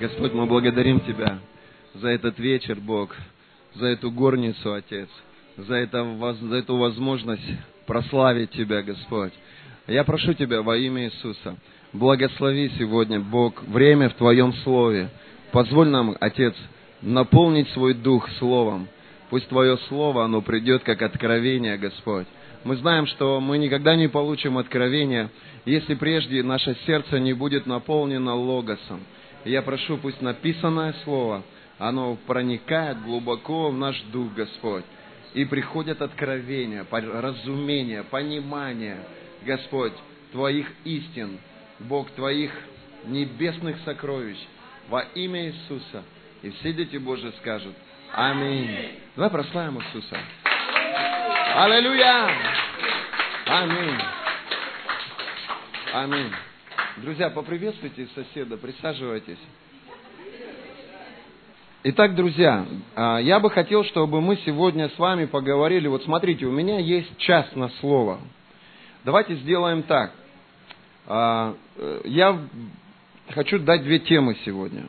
Господь, мы благодарим Тебя за этот вечер, Бог, за эту горницу, Отец, за, это, за эту возможность прославить Тебя, Господь. Я прошу Тебя во имя Иисуса, благослови сегодня, Бог, время в Твоем Слове. Позволь нам, Отец, наполнить свой дух Словом. Пусть Твое Слово, оно придет как откровение, Господь. Мы знаем, что мы никогда не получим откровения, если прежде наше сердце не будет наполнено логосом. Я прошу, пусть написанное Слово, оно проникает глубоко в наш дух, Господь. И приходят откровения, разумение, понимание, Господь, Твоих истин, Бог, Твоих небесных сокровищ во имя Иисуса. И все дети Божьи скажут Аминь. Давай прославим Иисуса. Аллилуйя! Аминь. Аминь. Друзья, поприветствуйте соседа, присаживайтесь. Итак, друзья, а, я бы хотел, чтобы мы сегодня с вами поговорили. Вот смотрите, у меня есть час на слово. Давайте сделаем так. А, э, я хочу дать две темы сегодня.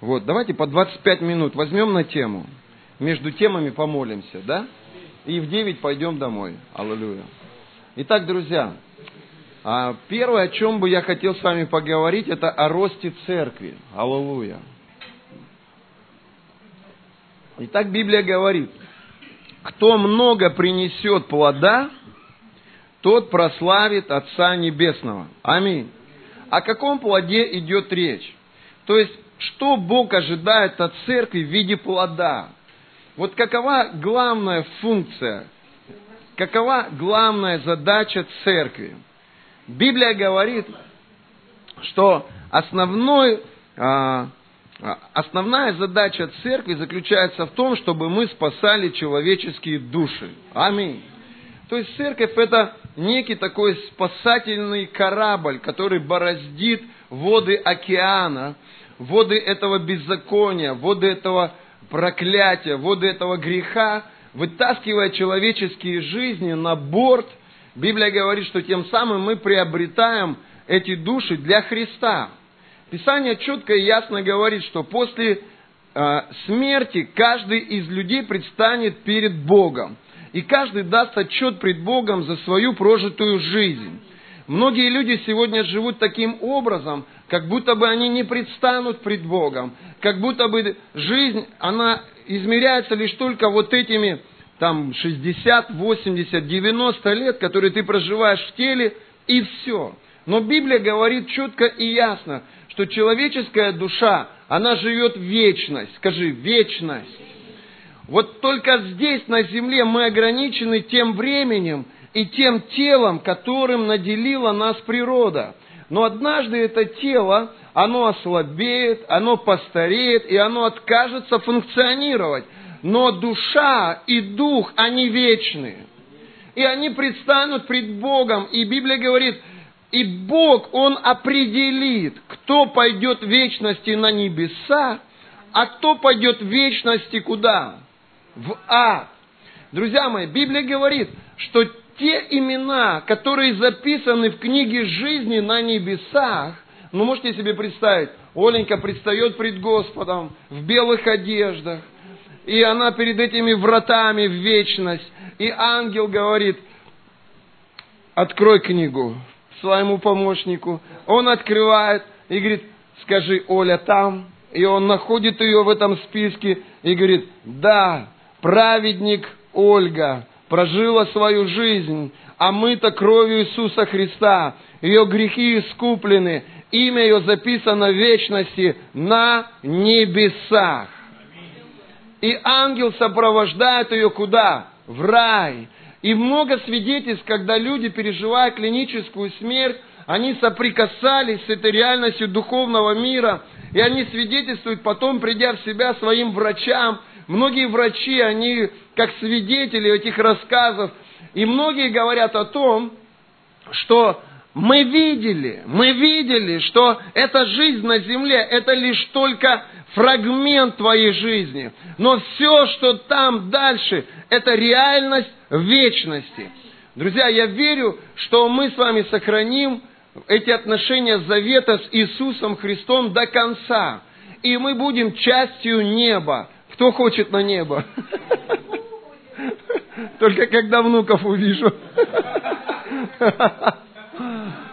Вот, давайте по 25 минут возьмем на тему. Между темами помолимся, да? И в 9 пойдем домой. Аллилуйя. Итак, друзья, первое, о чем бы я хотел с вами поговорить, это о росте церкви. Аллилуйя. Итак, Библия говорит, кто много принесет плода, тот прославит Отца Небесного. Аминь. О каком плоде идет речь? То есть, что Бог ожидает от церкви в виде плода? Вот какова главная функция, какова главная задача церкви? Библия говорит, что основной, а, основная задача церкви заключается в том, чтобы мы спасали человеческие души. Аминь. То есть церковь это некий такой спасательный корабль, который бороздит воды океана, воды этого беззакония, воды этого проклятия, воды этого греха, вытаскивая человеческие жизни на борт. Библия говорит, что тем самым мы приобретаем эти души для Христа. Писание четко и ясно говорит, что после э, смерти каждый из людей предстанет перед Богом. И каждый даст отчет пред Богом за свою прожитую жизнь. Многие люди сегодня живут таким образом, как будто бы они не предстанут пред Богом, как будто бы жизнь, она измеряется лишь только вот этими там 60, 80, 90 лет, которые ты проживаешь в теле, и все. Но Библия говорит четко и ясно, что человеческая душа, она живет вечность. Скажи, вечность. Вот только здесь, на земле, мы ограничены тем временем и тем телом, которым наделила нас природа. Но однажды это тело, оно ослабеет, оно постареет, и оно откажется функционировать. Но душа и дух, они вечны. И они предстанут пред Богом. И Библия говорит, и Бог, Он определит, кто пойдет в вечности на небеса, а кто пойдет в вечности куда? В ад. Друзья мои, Библия говорит, что те имена, которые записаны в книге жизни на небесах, ну можете себе представить, Оленька предстает пред Господом в белых одеждах, и она перед этими вратами в вечность, и ангел говорит, открой книгу своему помощнику, он открывает и говорит, скажи, Оля там, и он находит ее в этом списке и говорит, да, праведник Ольга, прожила свою жизнь, а мы-то кровью Иисуса Христа, ее грехи искуплены, имя ее записано в вечности на небесах. И ангел сопровождает ее куда? В рай. И много свидетельств, когда люди, переживая клиническую смерть, они соприкасались с этой реальностью духовного мира, и они свидетельствуют потом, придя в себя своим врачам, Многие врачи, они как свидетели этих рассказов, и многие говорят о том, что мы видели, мы видели, что эта жизнь на земле, это лишь только фрагмент твоей жизни. Но все, что там дальше, это реальность вечности. Друзья, я верю, что мы с вами сохраним эти отношения завета с Иисусом Христом до конца. и мы будем частью неба. Кто хочет на небо? Только когда внуков увижу.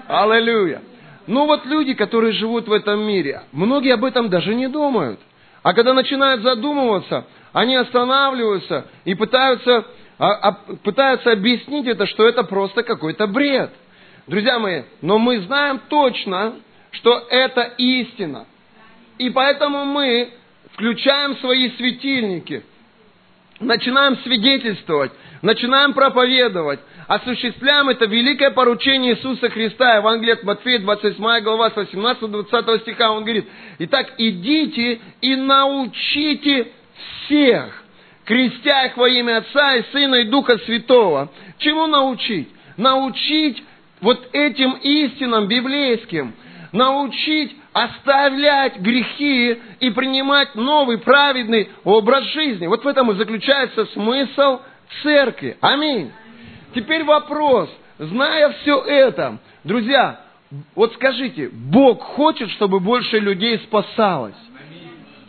Аллилуйя. Ну вот люди, которые живут в этом мире, многие об этом даже не думают. А когда начинают задумываться, они останавливаются и пытаются, а, а, пытаются объяснить это, что это просто какой-то бред. Друзья мои, но мы знаем точно, что это истина. И поэтому мы включаем свои светильники, начинаем свидетельствовать, начинаем проповедовать, осуществляем это великое поручение Иисуса Христа. Евангелие от Матфея, 28 глава, с 18-20 стиха, он говорит, «Итак, идите и научите всех, крестя их во имя Отца и Сына и Духа Святого». Чему научить? Научить вот этим истинам библейским, научить оставлять грехи и принимать новый праведный образ жизни. Вот в этом и заключается смысл церкви. Аминь. Теперь вопрос. Зная все это, друзья, вот скажите, Бог хочет, чтобы больше людей спасалось?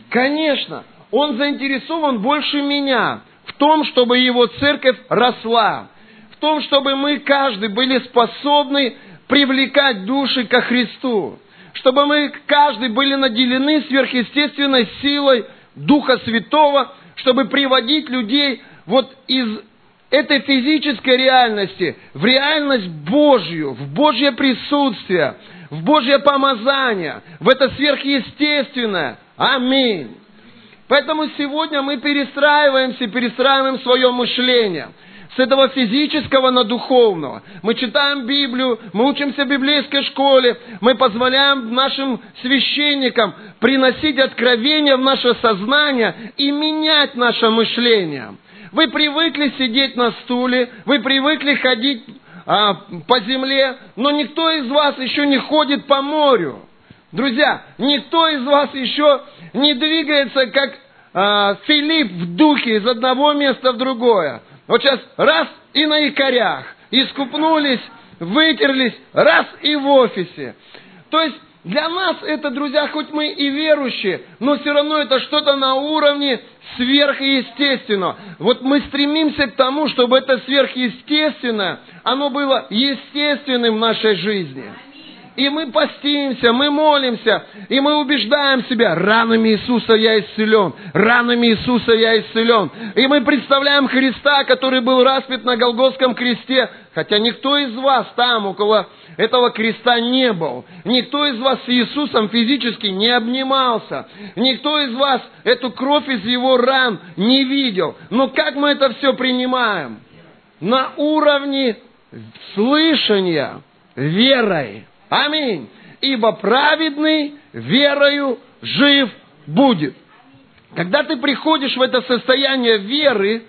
Конечно. Он заинтересован больше меня в том, чтобы его церковь росла. В том, чтобы мы каждый были способны привлекать души ко Христу чтобы мы каждый были наделены сверхъестественной силой Духа Святого, чтобы приводить людей вот из этой физической реальности в реальность Божью, в Божье присутствие, в Божье помазание, в это сверхъестественное. Аминь. Поэтому сегодня мы перестраиваемся, перестраиваем свое мышление – с этого физического на духовного. Мы читаем Библию, мы учимся в библейской школе, мы позволяем нашим священникам приносить откровения в наше сознание и менять наше мышление. Вы привыкли сидеть на стуле, вы привыкли ходить а, по земле, но никто из вас еще не ходит по морю. Друзья, никто из вас еще не двигается, как а, Филипп в духе из одного места в другое. Вот сейчас раз и на якорях, искупнулись, вытерлись, раз и в офисе. То есть для нас это, друзья, хоть мы и верующие, но все равно это что-то на уровне сверхъестественного. Вот мы стремимся к тому, чтобы это сверхъестественное, оно было естественным в нашей жизни. И мы постимся, мы молимся, и мы убеждаем себя, ранами Иисуса я исцелен, ранами Иисуса я исцелен. И мы представляем Христа, который был распят на Голгофском кресте, хотя никто из вас там около этого креста не был. Никто из вас с Иисусом физически не обнимался. Никто из вас эту кровь из его ран не видел. Но как мы это все принимаем? На уровне слышания, верой. Аминь. Ибо праведный верою жив будет. Когда ты приходишь в это состояние веры,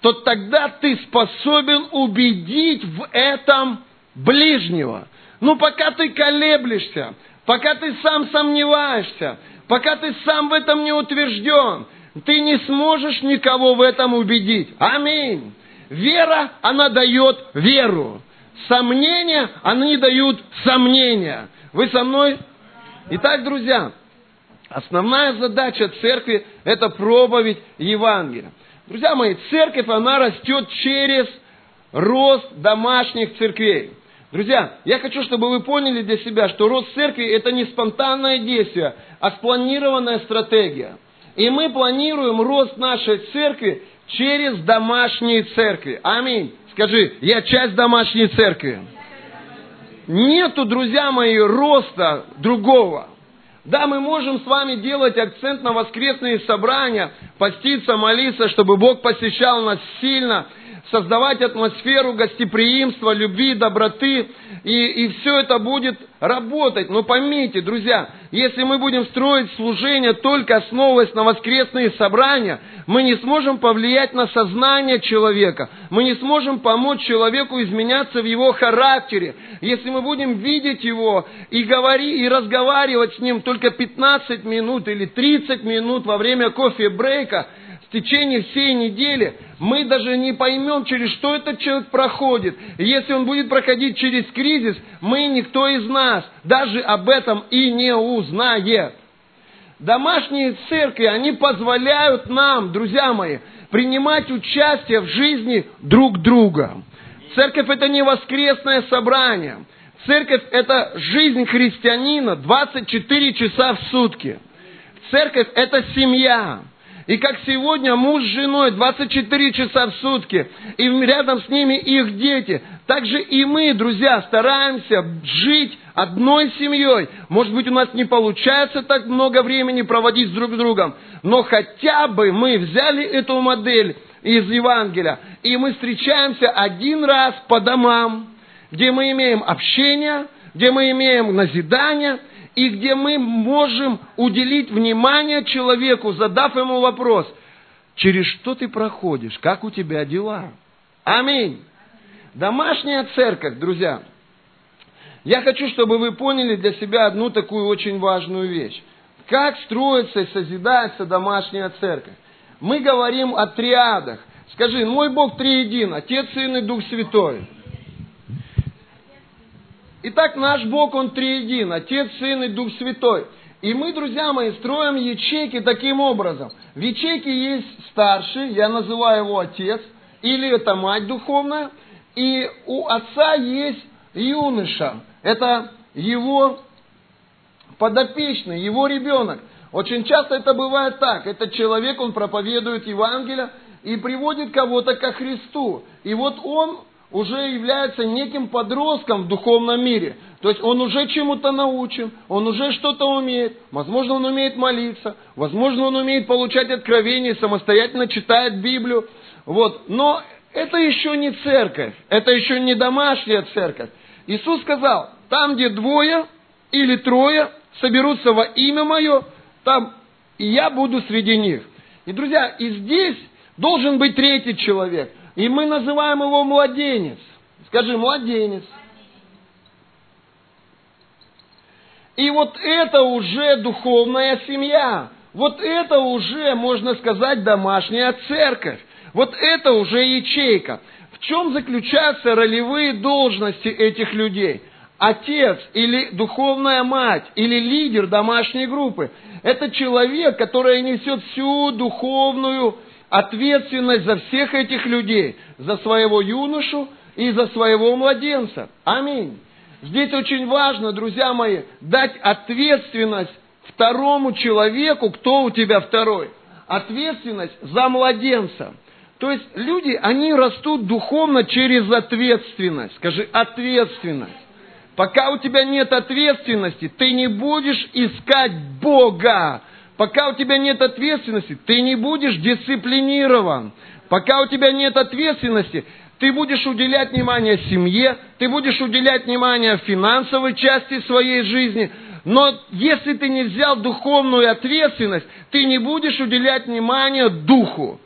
то тогда ты способен убедить в этом ближнего. Но пока ты колеблешься, пока ты сам сомневаешься, пока ты сам в этом не утвержден, ты не сможешь никого в этом убедить. Аминь. Вера, она дает веру. Сомнения, они дают сомнения. Вы со мной? Итак, друзья, основная задача церкви – это проповедь Евангелия. Друзья мои, церковь, она растет через рост домашних церквей. Друзья, я хочу, чтобы вы поняли для себя, что рост церкви – это не спонтанное действие, а спланированная стратегия. И мы планируем рост нашей церкви через домашние церкви. Аминь. Скажи, я часть домашней церкви. Нету, друзья мои, роста другого. Да, мы можем с вами делать акцент на воскресные собрания, поститься, молиться, чтобы Бог посещал нас сильно – создавать атмосферу гостеприимства, любви, доброты, и, и все это будет работать. Но поймите, друзья, если мы будем строить служение только основываясь на воскресные собрания, мы не сможем повлиять на сознание человека, мы не сможем помочь человеку изменяться в его характере. Если мы будем видеть его и говорить, и разговаривать с ним только 15 минут или 30 минут во время кофе-брейка, в течение всей недели мы даже не поймем, через что этот человек проходит. Если он будет проходить через кризис, мы, никто из нас, даже об этом и не узнает. домашние церкви, они позволяют нам, друзья мои, принимать участие в жизни друг друга. Церковь это не воскресное собрание. Церковь это жизнь христианина 24 часа в сутки. Церковь это семья. И как сегодня муж с женой 24 часа в сутки, и рядом с ними их дети, так же и мы, друзья, стараемся жить одной семьей. Может быть, у нас не получается так много времени проводить друг с другом, но хотя бы мы взяли эту модель из Евангелия, и мы встречаемся один раз по домам, где мы имеем общение, где мы имеем назидание, и где мы можем уделить внимание человеку, задав ему вопрос, через что ты проходишь, как у тебя дела. Аминь. Домашняя церковь, друзья. Я хочу, чтобы вы поняли для себя одну такую очень важную вещь. Как строится и созидается домашняя церковь? Мы говорим о триадах. Скажи, мой Бог триедин, Отец, Сын и Дух Святой. Итак, наш Бог, Он триедин, Отец, Сын и Дух Святой. И мы, друзья мои, строим ячейки таким образом. В ячейке есть старший, я называю его отец, или это мать духовная, и у отца есть юноша, это его подопечный, его ребенок. Очень часто это бывает так. Этот человек, он проповедует Евангелие и приводит кого-то ко Христу. И вот он уже является неким подростком в духовном мире. То есть он уже чему-то научен, он уже что-то умеет. Возможно, он умеет молиться, возможно, он умеет получать откровения, самостоятельно читает Библию. Вот. Но это еще не церковь, это еще не домашняя церковь. Иисус сказал, там, где двое или трое соберутся во имя Мое, там и я буду среди них. И, друзья, и здесь должен быть третий человек – и мы называем его младенец. Скажи, младенец. И вот это уже духовная семья. Вот это уже, можно сказать, домашняя церковь. Вот это уже ячейка. В чем заключаются ролевые должности этих людей? Отец или духовная мать или лидер домашней группы – это человек, который несет всю духовную ответственность за всех этих людей, за своего юношу и за своего младенца. Аминь. Здесь очень важно, друзья мои, дать ответственность второму человеку, кто у тебя второй. Ответственность за младенца. То есть люди, они растут духовно через ответственность. Скажи, ответственность. Пока у тебя нет ответственности, ты не будешь искать Бога. Пока у тебя нет ответственности, ты не будешь дисциплинирован. Пока у тебя нет ответственности, ты будешь уделять внимание семье, ты будешь уделять внимание финансовой части своей жизни. Но если ты не взял духовную ответственность, ты не будешь уделять внимание духу.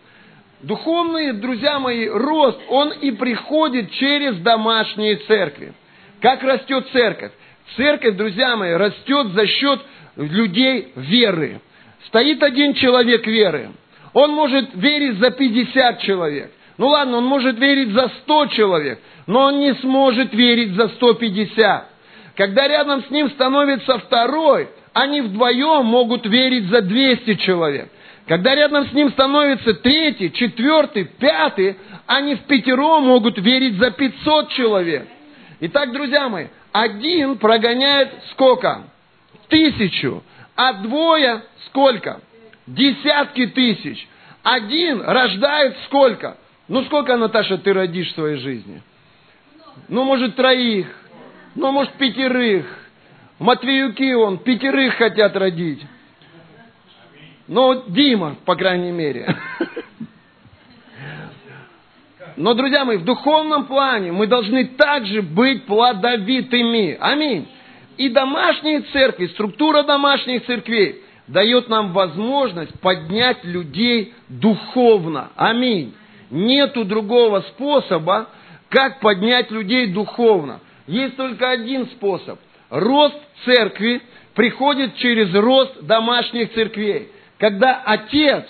Духовный, друзья мои, рост, он и приходит через домашние церкви. Как растет церковь? Церковь, друзья мои, растет за счет людей веры. Стоит один человек веры. Он может верить за 50 человек. Ну ладно, он может верить за 100 человек, но он не сможет верить за 150. Когда рядом с ним становится второй, они вдвоем могут верить за 200 человек. Когда рядом с ним становится третий, четвертый, пятый, они в пятером могут верить за 500 человек. Итак, друзья мои, один прогоняет сколько? Тысячу. А двое сколько? Десятки тысяч. Один рождает сколько? Ну, сколько, Наташа, ты родишь в своей жизни? Ну, может, троих. Ну, может, пятерых. Матвеюки, он, пятерых хотят родить. Ну, Дима, по крайней мере. Но, друзья мои, в духовном плане мы должны также быть плодовитыми. Аминь. И домашние церкви, структура домашних церквей дает нам возможность поднять людей духовно. Аминь. Нету другого способа, как поднять людей духовно. Есть только один способ. Рост церкви приходит через рост домашних церквей. Когда отец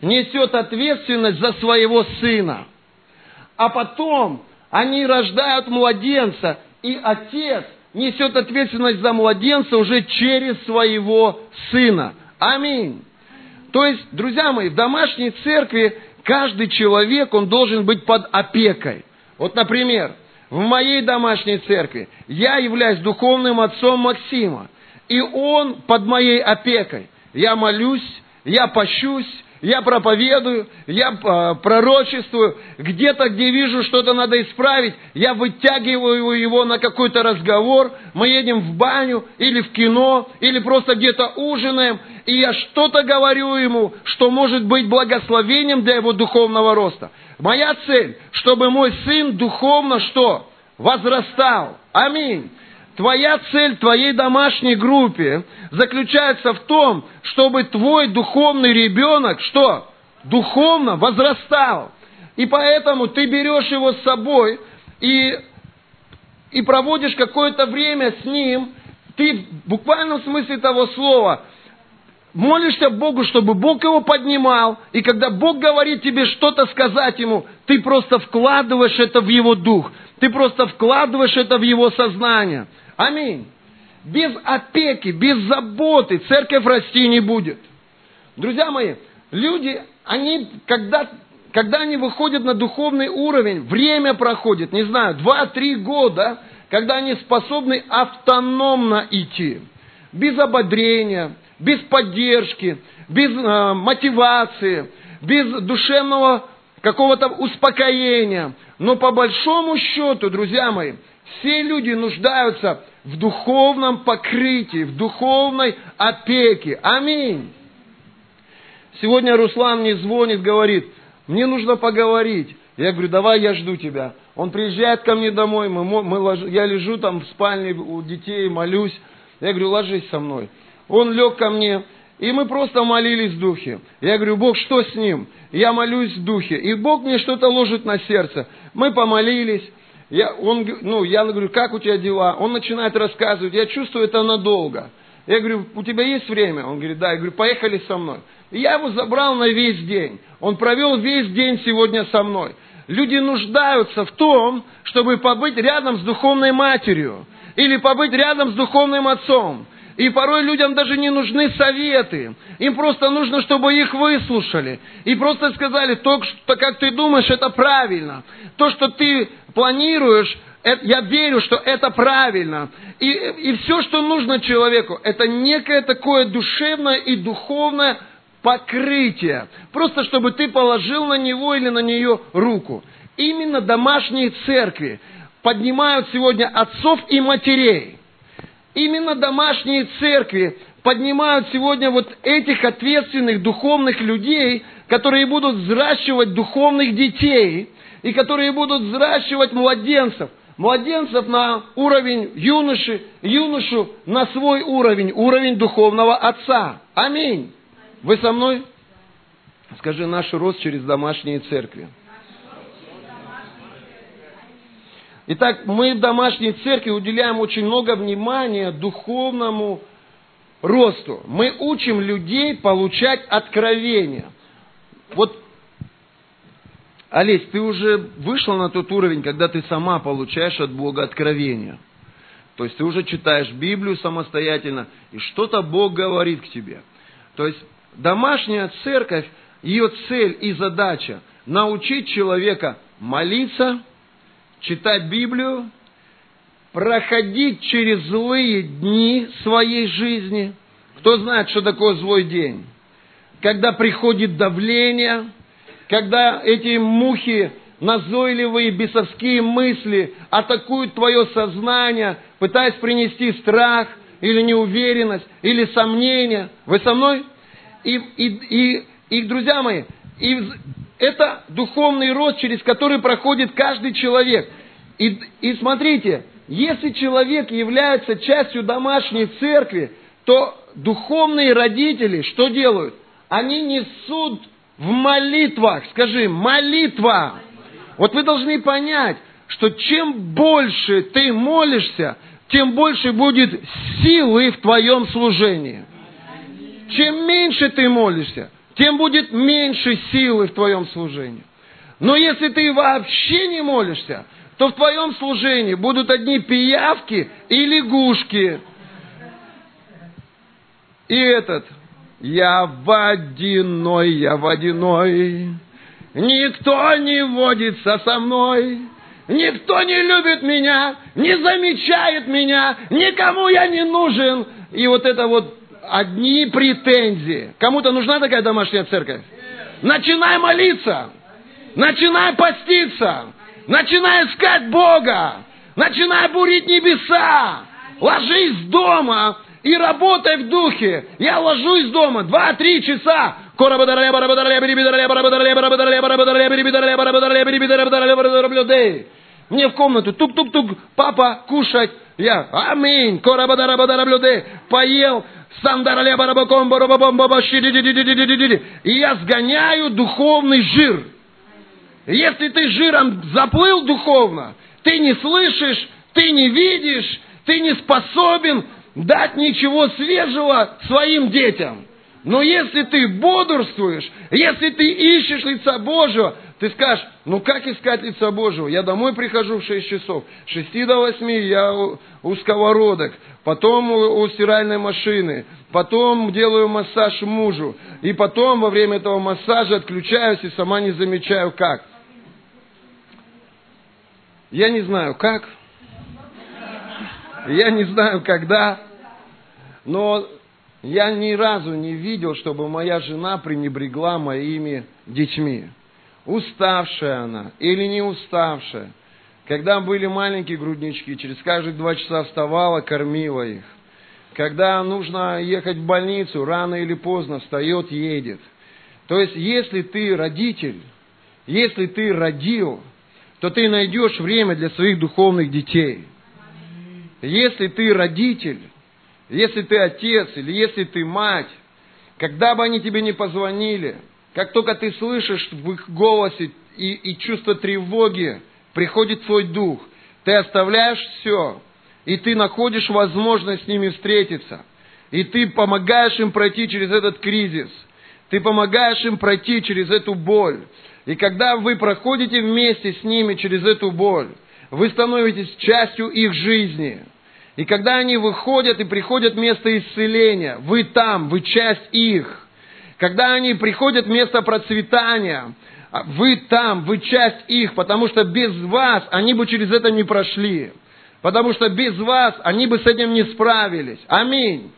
несет ответственность за своего сына, а потом они рождают младенца, и отец несет ответственность за младенца уже через своего сына. Аминь. То есть, друзья мои, в домашней церкви каждый человек, он должен быть под опекой. Вот, например, в моей домашней церкви я являюсь духовным отцом Максима, и он под моей опекой. Я молюсь, я пощусь, я проповедую, я э, пророчествую, где-то, где вижу, что-то надо исправить, я вытягиваю его на какой-то разговор, мы едем в баню или в кино, или просто где-то ужинаем, и я что-то говорю ему, что может быть благословением для его духовного роста. Моя цель, чтобы мой сын духовно что? Возрастал. Аминь. Твоя цель твоей домашней группе заключается в том, чтобы твой духовный ребенок, что? Духовно возрастал. И поэтому ты берешь его с собой и, и проводишь какое-то время с ним. Ты в буквальном смысле того слова молишься Богу, чтобы Бог его поднимал, и когда Бог говорит тебе что-то сказать ему, ты просто вкладываешь это в его дух, ты просто вкладываешь это в его сознание. Аминь. Без опеки, без заботы церковь расти не будет. Друзья мои, люди, они, когда, когда они выходят на духовный уровень, время проходит, не знаю, 2-3 года, когда они способны автономно идти, без ободрения, без поддержки, без э, мотивации, без душевного какого-то успокоения. Но по большому счету, друзья мои, все люди нуждаются в духовном покрытии, в духовной опеке. Аминь. Сегодня Руслан мне звонит, говорит, мне нужно поговорить. Я говорю, давай я жду тебя. Он приезжает ко мне домой, мы, мы я лежу там в спальне у детей, молюсь. Я говорю, ложись со мной. Он лег ко мне, и мы просто молились в духе. Я говорю, Бог, что с ним? Я молюсь в духе. И Бог мне что-то ложит на сердце. Мы помолились. Я, он, ну, я говорю, как у тебя дела? Он начинает рассказывать, я чувствую это надолго. Я говорю, у тебя есть время? Он говорит, да. Я говорю, поехали со мной. И я его забрал на весь день. Он провел весь день сегодня со мной. Люди нуждаются в том, чтобы побыть рядом с духовной матерью. Или побыть рядом с духовным отцом. И порой людям даже не нужны советы. Им просто нужно, чтобы их выслушали. И просто сказали, то, что, как ты думаешь, это правильно. То, что ты планируешь, это, я верю, что это правильно. И, и все, что нужно человеку, это некое такое душевное и духовное покрытие. Просто чтобы ты положил на него или на нее руку. Именно домашние церкви поднимают сегодня отцов и матерей. Именно домашние церкви поднимают сегодня вот этих ответственных духовных людей, которые будут взращивать духовных детей и которые будут взращивать младенцев. Младенцев на уровень юноши, юношу на свой уровень, уровень духовного отца. Аминь. Вы со мной? Скажи, наш рост через домашние церкви. Итак, мы в домашней церкви уделяем очень много внимания духовному росту. Мы учим людей получать откровения. Вот, Олесь, ты уже вышла на тот уровень, когда ты сама получаешь от Бога откровения. То есть ты уже читаешь Библию самостоятельно, и что-то Бог говорит к тебе. То есть домашняя церковь, ее цель и задача научить человека молиться – читать Библию, проходить через злые дни своей жизни. Кто знает, что такое злой день? Когда приходит давление, когда эти мухи, назойливые бесовские мысли атакуют твое сознание, пытаясь принести страх или неуверенность, или сомнение. Вы со мной? И, и, и, и друзья мои, и это духовный рост, через который проходит каждый человек. И, и смотрите, если человек является частью домашней церкви, то духовные родители что делают? Они несут в молитвах, скажи, молитва. Вот вы должны понять, что чем больше ты молишься, тем больше будет силы в твоем служении. Чем меньше ты молишься, тем будет меньше силы в твоем служении. Но если ты вообще не молишься, то в твоем служении будут одни пиявки и лягушки. И этот, Я водяной, я водяной. Никто не водится со мной. Никто не любит меня, не замечает меня, никому я не нужен. И вот это вот одни претензии. Кому-то нужна такая домашняя церковь? Начинай молиться, начинай поститься, начинай искать Бога, начинай бурить небеса, ложись дома и работай в духе. Я ложусь дома два-три часа, мне в комнату, тук-тук-тук, папа, кушать. Я, аминь, поел, и я сгоняю духовный жир. Если ты жиром заплыл духовно, ты не слышишь, ты не видишь, ты не способен дать ничего свежего своим детям. Но если ты бодрствуешь, если ты ищешь лица Божьего, ты скажешь, ну как искать лица Божьего? Я домой прихожу в 6 часов, с 6 до 8 я у, у сковородок, потом у, у стиральной машины, потом делаю массаж мужу, и потом во время этого массажа отключаюсь и сама не замечаю как. Я не знаю как, я не знаю когда, но я ни разу не видел, чтобы моя жена пренебрегла моими детьми. Уставшая она или не уставшая. Когда были маленькие груднички, через каждые два часа вставала, кормила их. Когда нужно ехать в больницу, рано или поздно встает, едет. То есть, если ты родитель, если ты родил, то ты найдешь время для своих духовных детей. Если ты родитель, если ты отец или если ты мать, когда бы они тебе не позвонили, как только ты слышишь в их голосе и, и чувство тревоги, приходит твой дух, ты оставляешь все, и ты находишь возможность с ними встретиться, и ты помогаешь им пройти через этот кризис, ты помогаешь им пройти через эту боль. И когда вы проходите вместе с ними через эту боль, вы становитесь частью их жизни – и когда они выходят и приходят место исцеления, вы там, вы часть их. Когда они приходят место процветания, а вы там, вы часть их, потому что без вас они бы через это не прошли. Потому что без вас они бы с этим не справились. Аминь.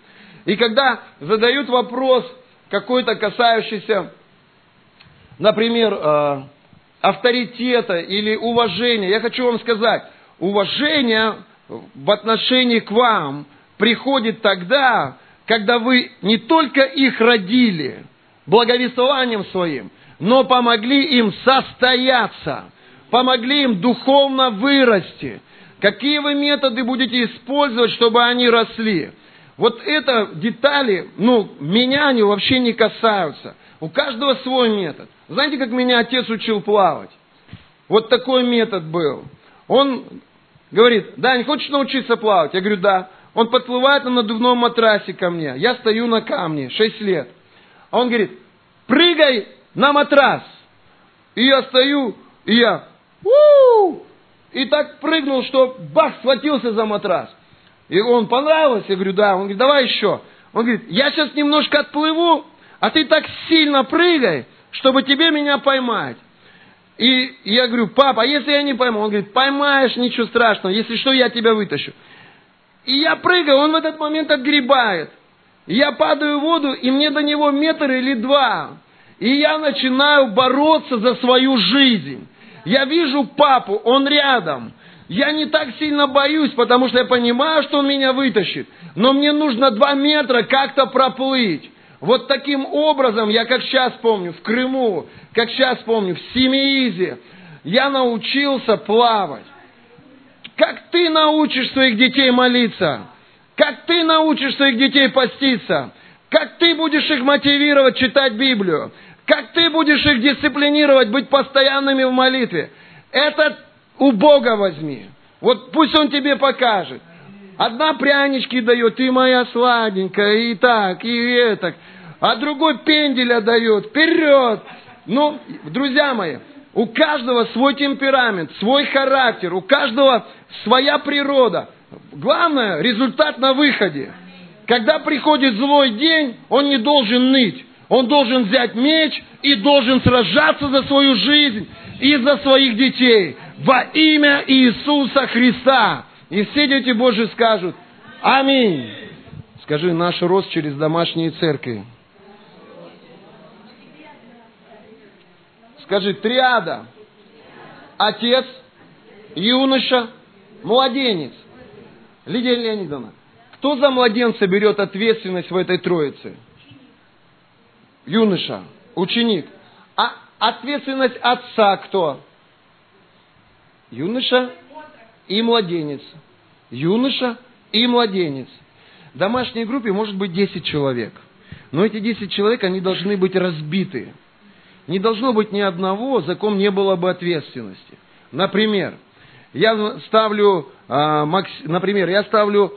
И когда задают вопрос какой-то касающийся, например, э, авторитета или уважения, я хочу вам сказать, уважение в отношении к вам приходит тогда, когда вы не только их родили благовествованием своим, но помогли им состояться, помогли им духовно вырасти. Какие вы методы будете использовать, чтобы они росли? Вот это детали, ну, меня они вообще не касаются. У каждого свой метод. Знаете, как меня отец учил плавать? Вот такой метод был. Он Говорит, Дань, хочешь научиться плавать? Я говорю, да. Он подплывает на надувном матрасе ко мне. Я стою на камне, 6 лет. А он говорит, прыгай на матрас. И я стою, и я, у и так прыгнул, что бах, схватился за матрас. И он понравилось, я говорю, да. Он говорит, давай еще. Он говорит, я сейчас немножко отплыву, а ты так сильно прыгай, чтобы тебе меня поймать. И я говорю, папа, а если я не пойму? Он говорит, поймаешь, ничего страшного, если что, я тебя вытащу. И я прыгаю, он в этот момент отгребает. Я падаю в воду, и мне до него метр или два. И я начинаю бороться за свою жизнь. Я вижу папу, он рядом. Я не так сильно боюсь, потому что я понимаю, что он меня вытащит. Но мне нужно два метра как-то проплыть. Вот таким образом, я как сейчас помню, в Крыму, как сейчас помню, в Семиизе, я научился плавать. Как ты научишь своих детей молиться? Как ты научишь своих детей поститься? Как ты будешь их мотивировать читать Библию? Как ты будешь их дисциплинировать, быть постоянными в молитве? Это у Бога возьми. Вот пусть Он тебе покажет. Одна прянички дает, ты моя сладенькая, и так, и это. А другой пенделя дает, вперед. Ну, друзья мои, у каждого свой темперамент, свой характер, у каждого своя природа. Главное, результат на выходе. Когда приходит злой день, он не должен ныть. Он должен взять меч и должен сражаться за свою жизнь и за своих детей во имя Иисуса Христа. И все дети Божьи скажут Аминь. Скажи, наш рост через домашние церкви. Скажи, триада. Отец, юноша, младенец. Лидия Леонидовна, кто за младенца берет ответственность в этой троице? Юноша, ученик. А ответственность отца кто? Юноша и младенец. Юноша и младенец. В домашней группе может быть 10 человек. Но эти 10 человек, они должны быть разбиты. Не должно быть ни одного, за ком не было бы ответственности. Например, я ставлю, а, например, я ставлю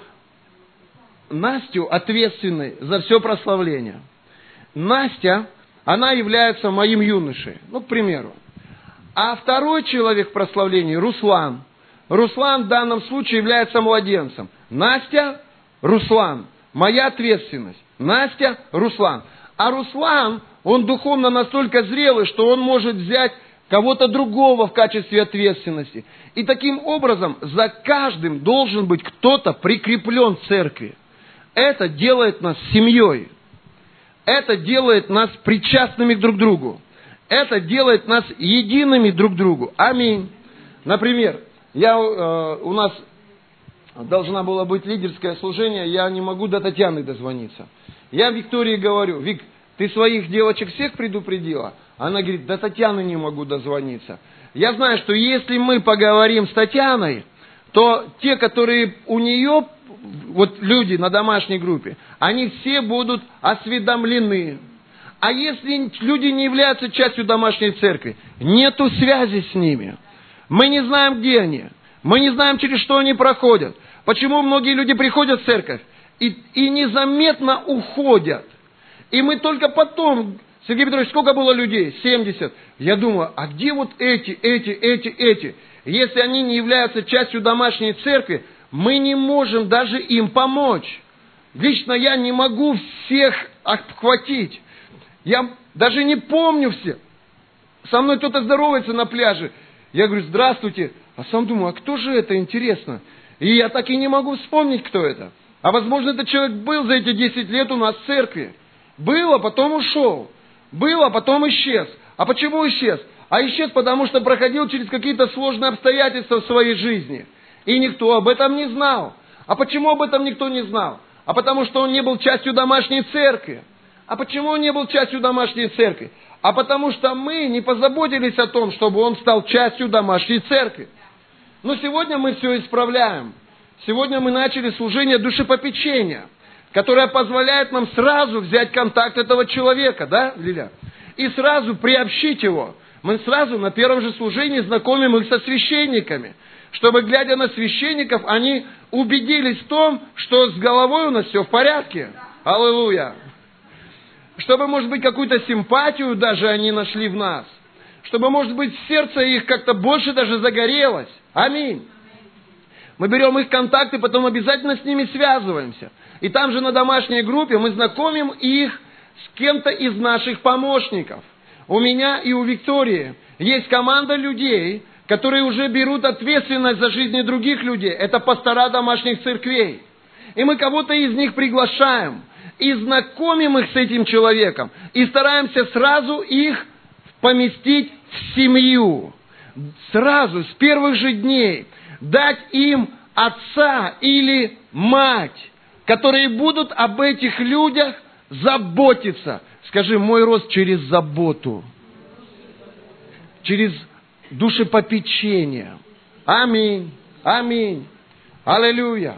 Настю ответственной за все прославление. Настя, она является моим юношей, ну, к примеру. А второй человек в прославлении, Руслан. Руслан в данном случае является младенцем. Настя, Руслан. Моя ответственность. Настя, Руслан. А Руслан, он духовно настолько зрелый, что он может взять кого-то другого в качестве ответственности. И таким образом за каждым должен быть кто-то прикреплен в церкви. Это делает нас семьей. Это делает нас причастными друг к другу. Это делает нас едиными друг к другу. Аминь. Например, я, э, у нас должна была быть лидерское служение, я не могу до Татьяны дозвониться. Я Виктории говорю, Вик, ты своих девочек всех предупредила? Она говорит, до Татьяны не могу дозвониться. Я знаю, что если мы поговорим с Татьяной, то те, которые у нее, вот люди на домашней группе, они все будут осведомлены. А если люди не являются частью домашней церкви, нету связи с ними. Мы не знаем, где они. Мы не знаем, через что они проходят. Почему многие люди приходят в церковь и, и незаметно уходят. И мы только потом, Сергей Петрович, сколько было людей? 70. Я думаю, а где вот эти, эти, эти, эти? Если они не являются частью домашней церкви, мы не можем даже им помочь. Лично я не могу всех обхватить. Я даже не помню всех. Со мной кто-то здоровается на пляже. Я говорю, здравствуйте. А сам думаю, а кто же это, интересно? И я так и не могу вспомнить, кто это. А возможно, этот человек был за эти 10 лет у нас в церкви. Был, а потом ушел. Был, а потом исчез. А почему исчез? А исчез, потому что проходил через какие-то сложные обстоятельства в своей жизни. И никто об этом не знал. А почему об этом никто не знал? А потому что он не был частью домашней церкви. А почему он не был частью домашней церкви? А потому что мы не позаботились о том, чтобы он стал частью домашней церкви. Но сегодня мы все исправляем. Сегодня мы начали служение душепопечения, которое позволяет нам сразу взять контакт этого человека, да, Лиля? И сразу приобщить его. Мы сразу на первом же служении знакомим их со священниками, чтобы, глядя на священников, они убедились в том, что с головой у нас все в порядке. Аллилуйя. Чтобы, может быть, какую-то симпатию даже они нашли в нас. Чтобы, может быть, сердце их как-то больше даже загорелось. Аминь. Мы берем их контакты, потом обязательно с ними связываемся. И там же на домашней группе мы знакомим их с кем-то из наших помощников. У меня и у Виктории есть команда людей, которые уже берут ответственность за жизни других людей. Это пастора домашних церквей. И мы кого-то из них приглашаем и знакомим их с этим человеком. И стараемся сразу их поместить в семью. Сразу, с первых же дней дать им отца или мать, которые будут об этих людях заботиться. Скажи, мой рост через заботу, через душепопечение. Аминь. Аминь. Аллилуйя.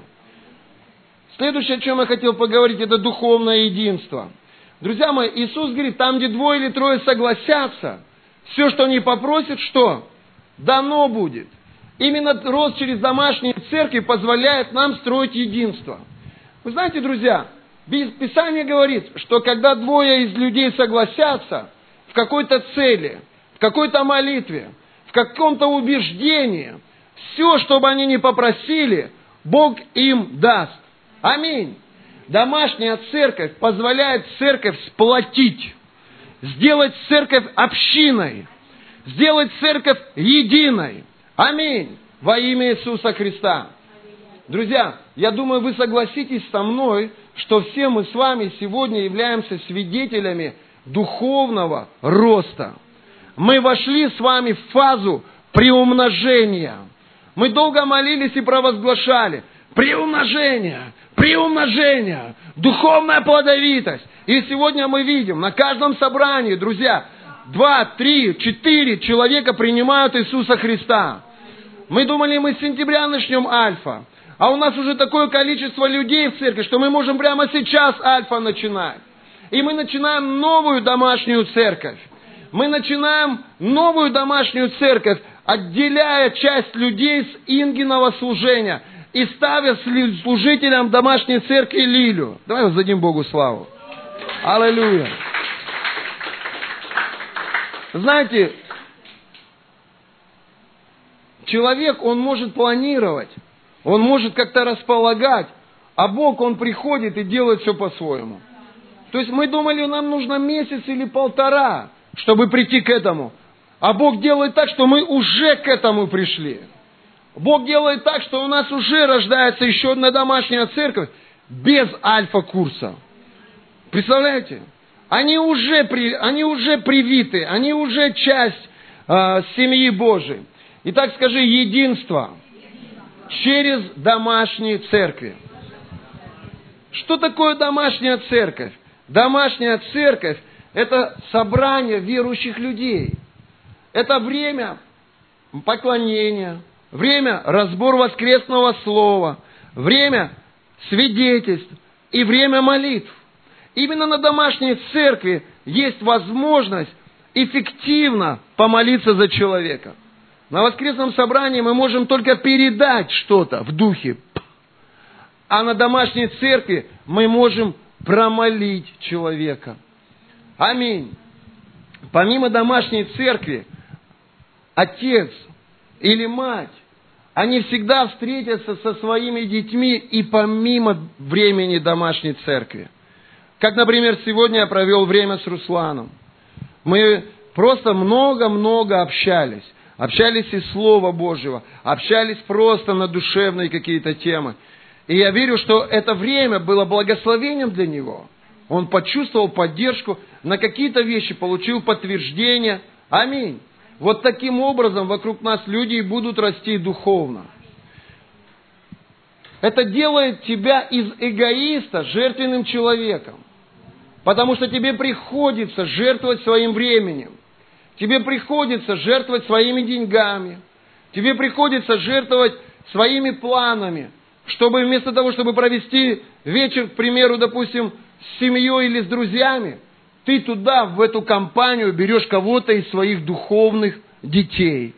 Следующее, о чем я хотел поговорить, это духовное единство. Друзья мои, Иисус говорит, там, где двое или трое согласятся, все, что они попросят, что? Дано будет. Именно рост через домашние церкви позволяет нам строить единство. Вы знаете, друзья, Писание говорит, что когда двое из людей согласятся в какой-то цели, в какой-то молитве, в каком-то убеждении, все, что бы они ни попросили, Бог им даст. Аминь. Домашняя церковь позволяет церковь сплотить, сделать церковь общиной, сделать церковь единой. Аминь. Во имя Иисуса Христа. Друзья, я думаю, вы согласитесь со мной, что все мы с вами сегодня являемся свидетелями духовного роста. Мы вошли с вами в фазу приумножения. Мы долго молились и провозглашали. Приумножение, приумножение, духовная плодовитость. И сегодня мы видим на каждом собрании, друзья, два, три, четыре человека принимают Иисуса Христа. Мы думали, мы с сентября начнем Альфа. А у нас уже такое количество людей в церкви, что мы можем прямо сейчас Альфа начинать. И мы начинаем новую домашнюю церковь. Мы начинаем новую домашнюю церковь, отделяя часть людей с Ингиного служения и ставя служителям домашней церкви Лилю. Давай воздадим Богу славу. Аллилуйя. Знаете, человек, он может планировать, он может как-то располагать, а Бог, он приходит и делает все по-своему. То есть мы думали, нам нужно месяц или полтора, чтобы прийти к этому. А Бог делает так, что мы уже к этому пришли. Бог делает так, что у нас уже рождается еще одна домашняя церковь без альфа-курса. Представляете? Они уже, при, они уже привиты, они уже часть э, семьи Божией. Итак, скажи, единство через домашние церкви. Что такое домашняя церковь? Домашняя церковь – это собрание верующих людей. Это время поклонения, время разбор воскресного слова, время свидетельств и время молитв. Именно на домашней церкви есть возможность эффективно помолиться за человека. На воскресном собрании мы можем только передать что-то в духе. А на домашней церкви мы можем промолить человека. Аминь. Помимо домашней церкви, отец или мать, они всегда встретятся со своими детьми и помимо времени домашней церкви. Как, например, сегодня я провел время с Русланом. Мы просто много-много общались. Общались из Слова Божьего, общались просто на душевные какие-то темы. И я верю, что это время было благословением для него. Он почувствовал поддержку, на какие-то вещи получил подтверждение. Аминь. Вот таким образом вокруг нас люди и будут расти духовно. Это делает тебя из эгоиста жертвенным человеком. Потому что тебе приходится жертвовать своим временем. Тебе приходится жертвовать своими деньгами. Тебе приходится жертвовать своими планами. Чтобы вместо того, чтобы провести вечер, к примеру, допустим, с семьей или с друзьями, ты туда, в эту компанию, берешь кого-то из своих духовных детей.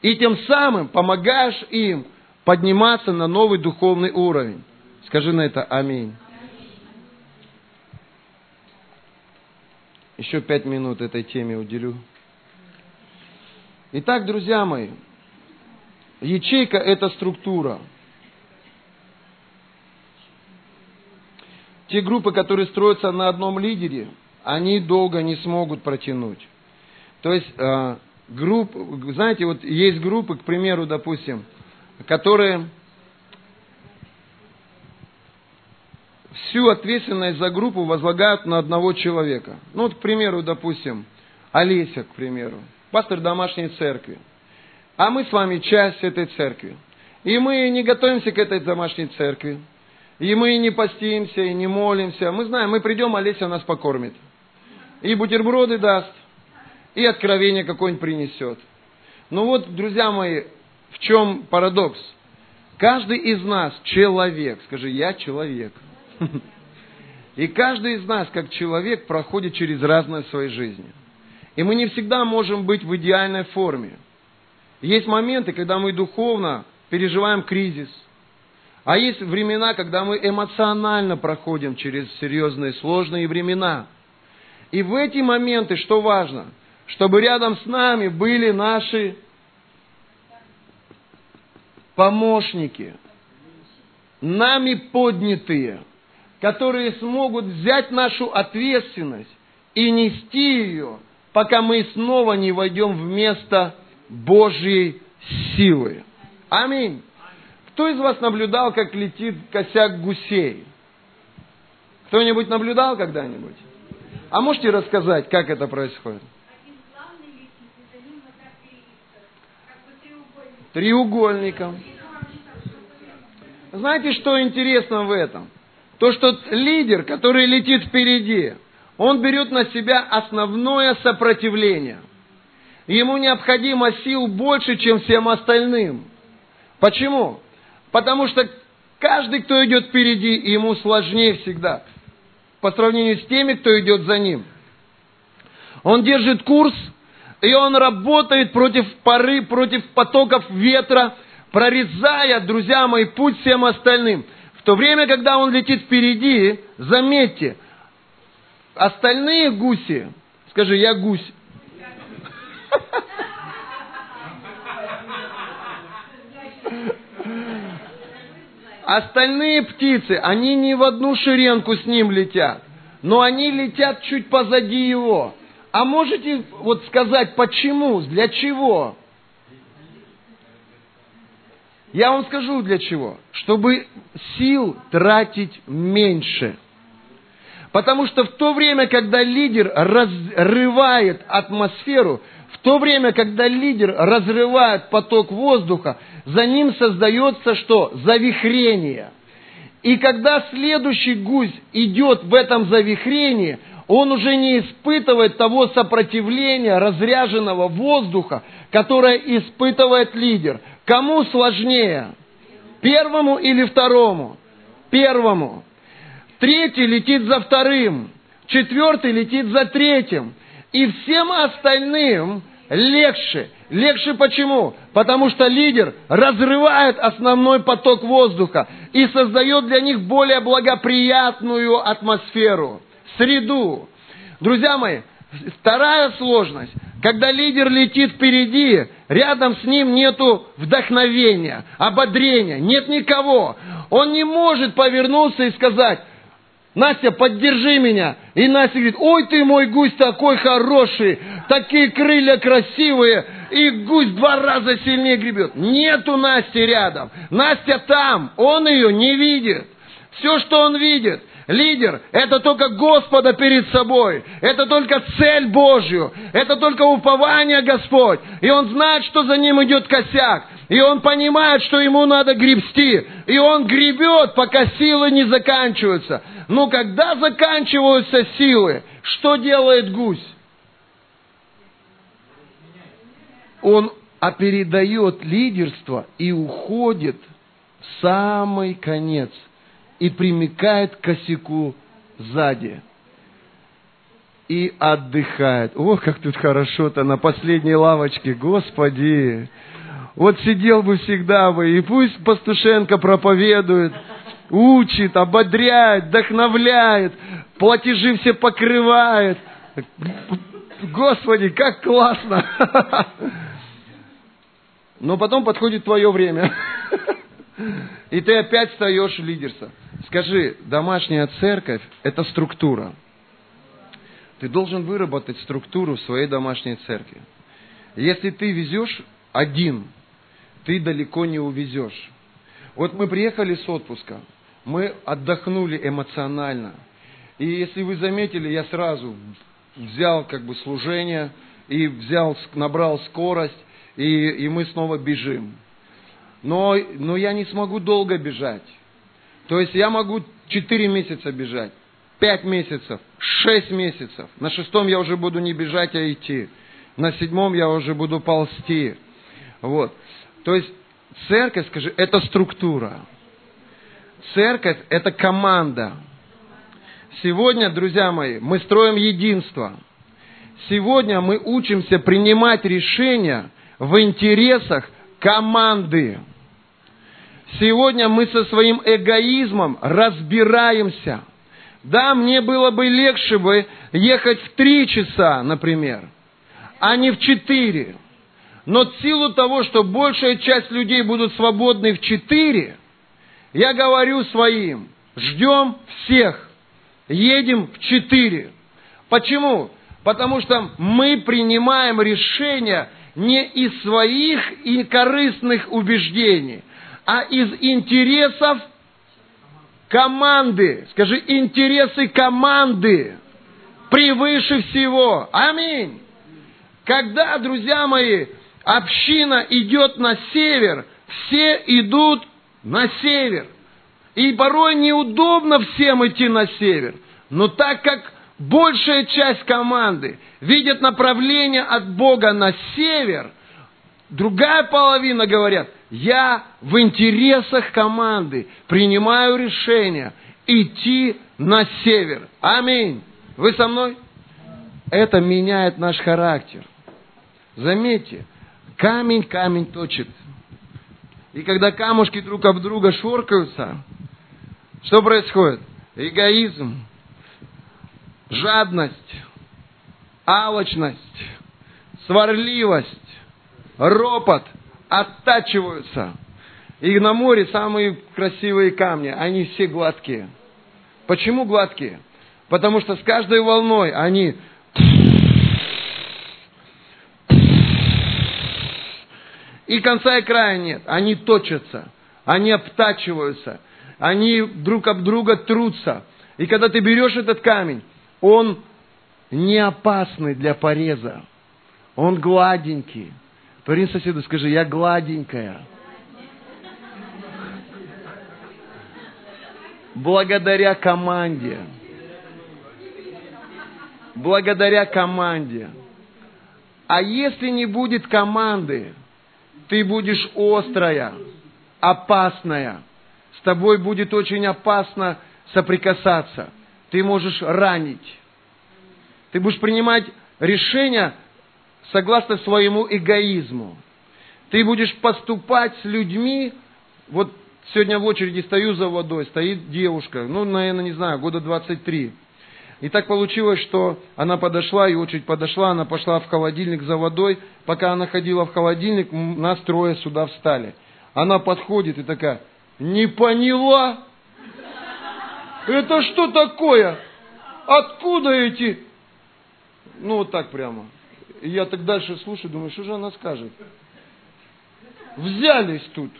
И тем самым помогаешь им подниматься на новый духовный уровень. Скажи на это аминь. Еще пять минут этой теме уделю. Итак, друзья мои, ячейка – это структура. Те группы, которые строятся на одном лидере, они долго не смогут протянуть. То есть, э, групп, знаете, вот есть группы, к примеру, допустим, которые всю ответственность за группу возлагают на одного человека. Ну вот, к примеру, допустим, Олеся, к примеру, пастор домашней церкви. А мы с вами часть этой церкви. И мы не готовимся к этой домашней церкви. И мы не постимся, и не молимся. Мы знаем, мы придем, Олеся нас покормит. И бутерброды даст, и откровение какое-нибудь принесет. Ну вот, друзья мои, в чем парадокс? Каждый из нас человек. Скажи, я человек. И каждый из нас, как человек, проходит через разное в своей жизни. И мы не всегда можем быть в идеальной форме. Есть моменты, когда мы духовно переживаем кризис. А есть времена, когда мы эмоционально проходим через серьезные, сложные времена. И в эти моменты, что важно, чтобы рядом с нами были наши помощники, нами поднятые – которые смогут взять нашу ответственность и нести ее, пока мы снова не войдем в место Божьей силы. Аминь. Кто из вас наблюдал, как летит косяк гусей? Кто-нибудь наблюдал когда-нибудь? А можете рассказать, как это происходит? Треугольником. Знаете, что интересно в этом? То, что лидер, который летит впереди, он берет на себя основное сопротивление. Ему необходимо сил больше, чем всем остальным. Почему? Потому что каждый, кто идет впереди, ему сложнее всегда по сравнению с теми, кто идет за ним. Он держит курс, и он работает против поры, против потоков ветра, прорезая, друзья мои, путь всем остальным. В то время, когда он летит впереди, заметьте, остальные гуси, скажи, я гусь. Остальные птицы, они не в одну шеренку с ним летят, но они летят чуть позади его. А можете вот сказать, почему, для чего? Я вам скажу для чего. Чтобы сил тратить меньше. Потому что в то время, когда лидер разрывает атмосферу, в то время, когда лидер разрывает поток воздуха, за ним создается что? Завихрение. И когда следующий гусь идет в этом завихрении, он уже не испытывает того сопротивления разряженного воздуха, которое испытывает лидер. Кому сложнее? Первому или второму? Первому. Третий летит за вторым. Четвертый летит за третьим. И всем остальным легче. Легче почему? Потому что лидер разрывает основной поток воздуха и создает для них более благоприятную атмосферу, среду. Друзья мои, вторая сложность. Когда лидер летит впереди, рядом с ним нету вдохновения, ободрения, нет никого. Он не может повернуться и сказать, Настя, поддержи меня. И Настя говорит, ой ты мой гусь такой хороший, такие крылья красивые, и гусь два раза сильнее гребет. Нету Насти рядом. Настя там, он ее не видит. Все, что он видит, лидер, это только Господа перед собой. Это только цель Божью. Это только упование Господь. И он знает, что за ним идет косяк. И он понимает, что ему надо гребсти. И он гребет, пока силы не заканчиваются. Но когда заканчиваются силы, что делает гусь? Он передает лидерство и уходит в самый конец и примыкает к косяку сзади и отдыхает. Ох, как тут хорошо-то на последней лавочке, Господи! Вот сидел бы всегда бы, и пусть Пастушенко проповедует, учит, ободряет, вдохновляет, платежи все покрывает. Господи, как классно! Но потом подходит твое время. И ты опять встаешь в лидерство. Скажи, домашняя церковь – это структура. Ты должен выработать структуру в своей домашней церкви. Если ты везешь один, ты далеко не увезешь. Вот мы приехали с отпуска, мы отдохнули эмоционально. И если вы заметили, я сразу взял как бы служение и взял, набрал скорость, и, и мы снова бежим. Но, но я не смогу долго бежать. То есть я могу 4 месяца бежать, 5 месяцев, 6 месяцев. На шестом я уже буду не бежать, а идти. На седьмом я уже буду ползти. Вот. То есть церковь, скажи, это структура. Церковь – это команда. Сегодня, друзья мои, мы строим единство. Сегодня мы учимся принимать решения в интересах команды. Сегодня мы со своим эгоизмом разбираемся. Да, мне было бы легче бы ехать в три часа, например, а не в четыре. Но в силу того, что большая часть людей будут свободны в четыре, я говорю своим, ждем всех. Едем в четыре. Почему? Потому что мы принимаем решения не из своих и корыстных убеждений, а из интересов команды. Скажи, интересы команды превыше всего. Аминь. Когда, друзья мои, община идет на север, все идут на север. И порой неудобно всем идти на север. Но так как большая часть команды видит направление от Бога на север, другая половина говорят, я в интересах команды принимаю решение идти на север. Аминь. Вы со мной? Это меняет наш характер. Заметьте, камень камень точит. И когда камушки друг об друга шоркаются, что происходит? Эгоизм, жадность, алчность, сварливость, ропот оттачиваются. И на море самые красивые камни, они все гладкие. Почему гладкие? Потому что с каждой волной они и конца и края нет. Они точатся, они обтачиваются, они друг об друга трутся. И когда ты берешь этот камень, он не опасный для пореза. Он гладенький. Парень соседу скажи, я гладенькая. Благодаря команде. Благодаря команде. А если не будет команды, ты будешь острая, опасная. С тобой будет очень опасно соприкасаться – ты можешь ранить. Ты будешь принимать решения согласно своему эгоизму. Ты будешь поступать с людьми, вот сегодня в очереди стою за водой, стоит девушка, ну, наверное, не знаю, года 23. И так получилось, что она подошла, и очередь подошла, она пошла в холодильник за водой. Пока она ходила в холодильник, нас трое сюда встали. Она подходит и такая, не поняла, это что такое? Откуда эти? Ну, вот так прямо. И я так дальше слушаю, думаю, что же она скажет? Взялись тут.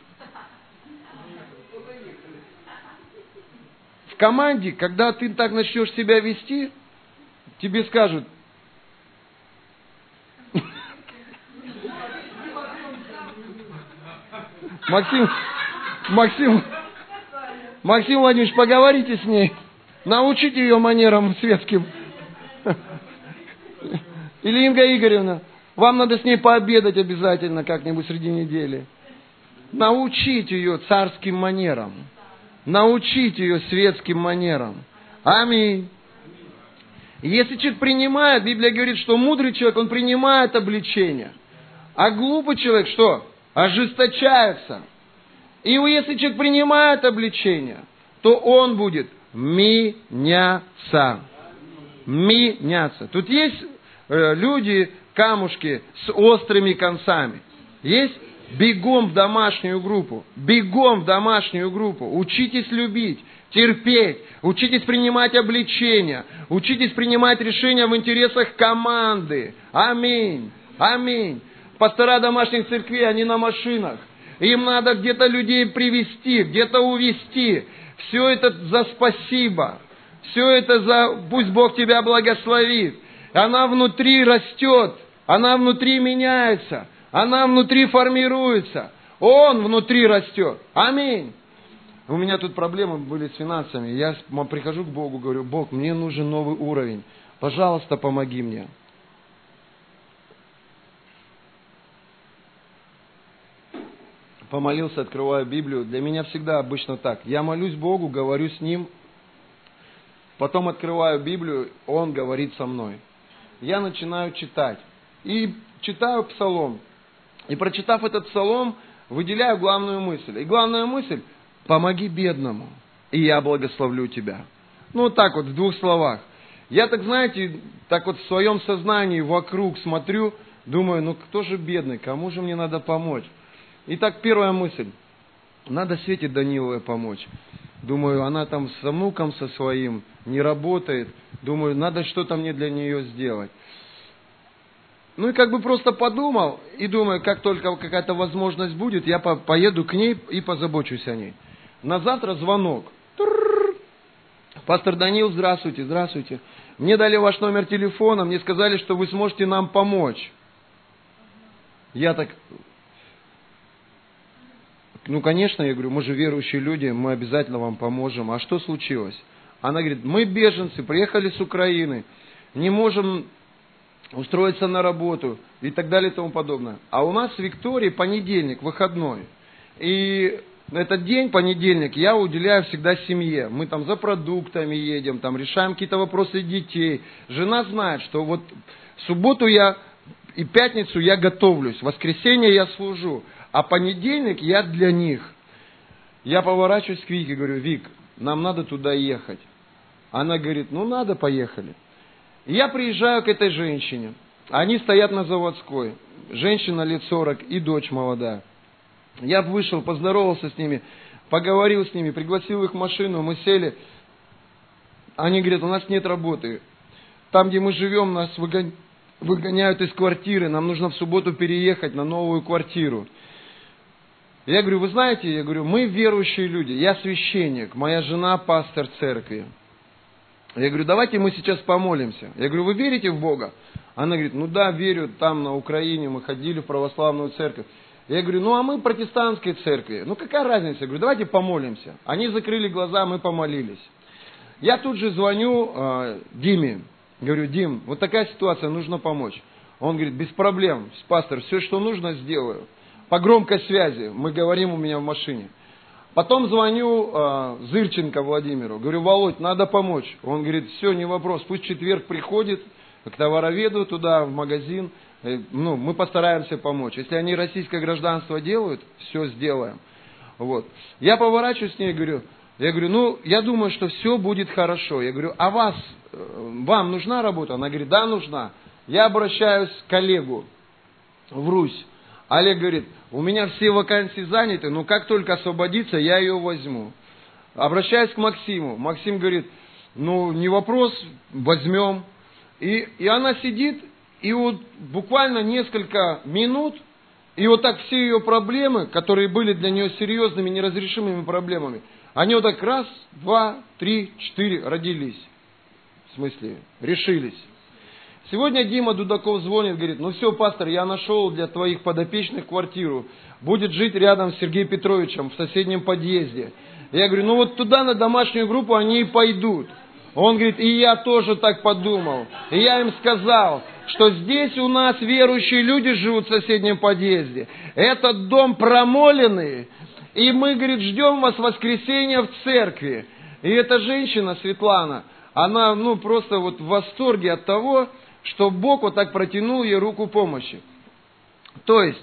В команде, когда ты так начнешь себя вести, тебе скажут, Максим, Максим, Максим Владимирович, поговорите с ней. Научите ее манерам светским. Или Инга Игоревна, вам надо с ней пообедать обязательно как-нибудь среди недели. Научите ее царским манерам. Научите ее светским манерам. Аминь. Если человек принимает, Библия говорит, что мудрый человек, он принимает обличение. А глупый человек что? Ожесточается. И если человек принимает обличение, то он будет меняться. Меняться. Тут есть э, люди, камушки с острыми концами. Есть бегом в домашнюю группу. Бегом в домашнюю группу. Учитесь любить, терпеть. Учитесь принимать обличения. Учитесь принимать решения в интересах команды. Аминь. Аминь. Пастора домашних церквей, они на машинах. Им надо где-то людей привести, где-то увести. Все это за спасибо. Все это за пусть Бог тебя благословит. Она внутри растет, она внутри меняется, она внутри формируется. Он внутри растет. Аминь. У меня тут проблемы были с финансами. Я прихожу к Богу, говорю, Бог, мне нужен новый уровень. Пожалуйста, помоги мне. Помолился, открываю Библию. Для меня всегда обычно так. Я молюсь Богу, говорю с Ним, потом открываю Библию, Он говорит со мной. Я начинаю читать. И читаю псалом. И прочитав этот псалом, выделяю главную мысль. И главная мысль – помоги бедному, и я благословлю тебя. Ну, вот так вот, в двух словах. Я так, знаете, так вот в своем сознании вокруг смотрю, думаю, ну кто же бедный, кому же мне надо помочь? Итак, первая мысль. Надо Свете Даниловой помочь. Думаю, она там со внуком со своим не работает. Думаю, надо что-то мне для нее сделать. Ну и как бы просто подумал и думаю, как только какая-то возможность будет, я по поеду к ней и позабочусь о ней. На завтра звонок. Пастор Данил, здравствуйте, здравствуйте. Мне дали ваш номер телефона, мне сказали, что вы сможете нам помочь. Я так, ну, конечно, я говорю, мы же верующие люди, мы обязательно вам поможем. А что случилось? Она говорит, мы беженцы, приехали с Украины, не можем устроиться на работу и так далее и тому подобное. А у нас в Виктории понедельник, выходной. И этот день, понедельник, я уделяю всегда семье. Мы там за продуктами едем, там решаем какие-то вопросы детей. Жена знает, что вот субботу я и пятницу я готовлюсь, воскресенье я служу, а понедельник я для них. Я поворачиваюсь к Вике, говорю, Вик, нам надо туда ехать. Она говорит, ну надо, поехали. Я приезжаю к этой женщине. Они стоят на заводской. Женщина лет 40 и дочь молодая. Я вышел, поздоровался с ними, поговорил с ними, пригласил их в машину, мы сели. Они говорят, у нас нет работы. Там, где мы живем, нас выгоняют из квартиры, нам нужно в субботу переехать на новую квартиру. Я говорю, вы знаете, я говорю, мы верующие люди, я священник, моя жена пастор церкви. Я говорю, давайте мы сейчас помолимся. Я говорю, вы верите в Бога? Она говорит, ну да, верю, там на Украине мы ходили в православную церковь. Я говорю, ну а мы протестантской церкви. Ну какая разница? Я говорю, давайте помолимся. Они закрыли глаза, мы помолились. Я тут же звоню э, Диме. Говорю, Дим, вот такая ситуация, нужно помочь. Он говорит, без проблем, пастор, все, что нужно, сделаю. По громкой связи, мы говорим у меня в машине. Потом звоню э, Зырченко Владимиру, говорю, Володь, надо помочь. Он говорит, все, не вопрос, пусть четверг приходит к товароведу туда, в магазин, э, ну, мы постараемся помочь. Если они российское гражданство делают, все сделаем. Вот. Я поворачиваюсь с ней и говорю, я говорю, ну, я думаю, что все будет хорошо. Я говорю, а вас, э, вам нужна работа? Она говорит, да, нужна. Я обращаюсь к коллегу в Русь. Олег говорит, у меня все вакансии заняты, но как только освободится, я ее возьму. Обращаюсь к Максиму. Максим говорит, ну, не вопрос, возьмем. И, и она сидит, и вот буквально несколько минут, и вот так все ее проблемы, которые были для нее серьезными, неразрешимыми проблемами, они вот так раз, два, три, четыре родились. В смысле, решились. Сегодня Дима Дудаков звонит, говорит, ну все, пастор, я нашел для твоих подопечных квартиру. Будет жить рядом с Сергеем Петровичем в соседнем подъезде. Я говорю, ну вот туда на домашнюю группу они и пойдут. Он говорит, и я тоже так подумал. И я им сказал, что здесь у нас верующие люди живут в соседнем подъезде. Этот дом промоленный. И мы, говорит, ждем вас в воскресенье в церкви. И эта женщина, Светлана, она, ну, просто вот в восторге от того, что Бог вот так протянул ей руку помощи. То есть,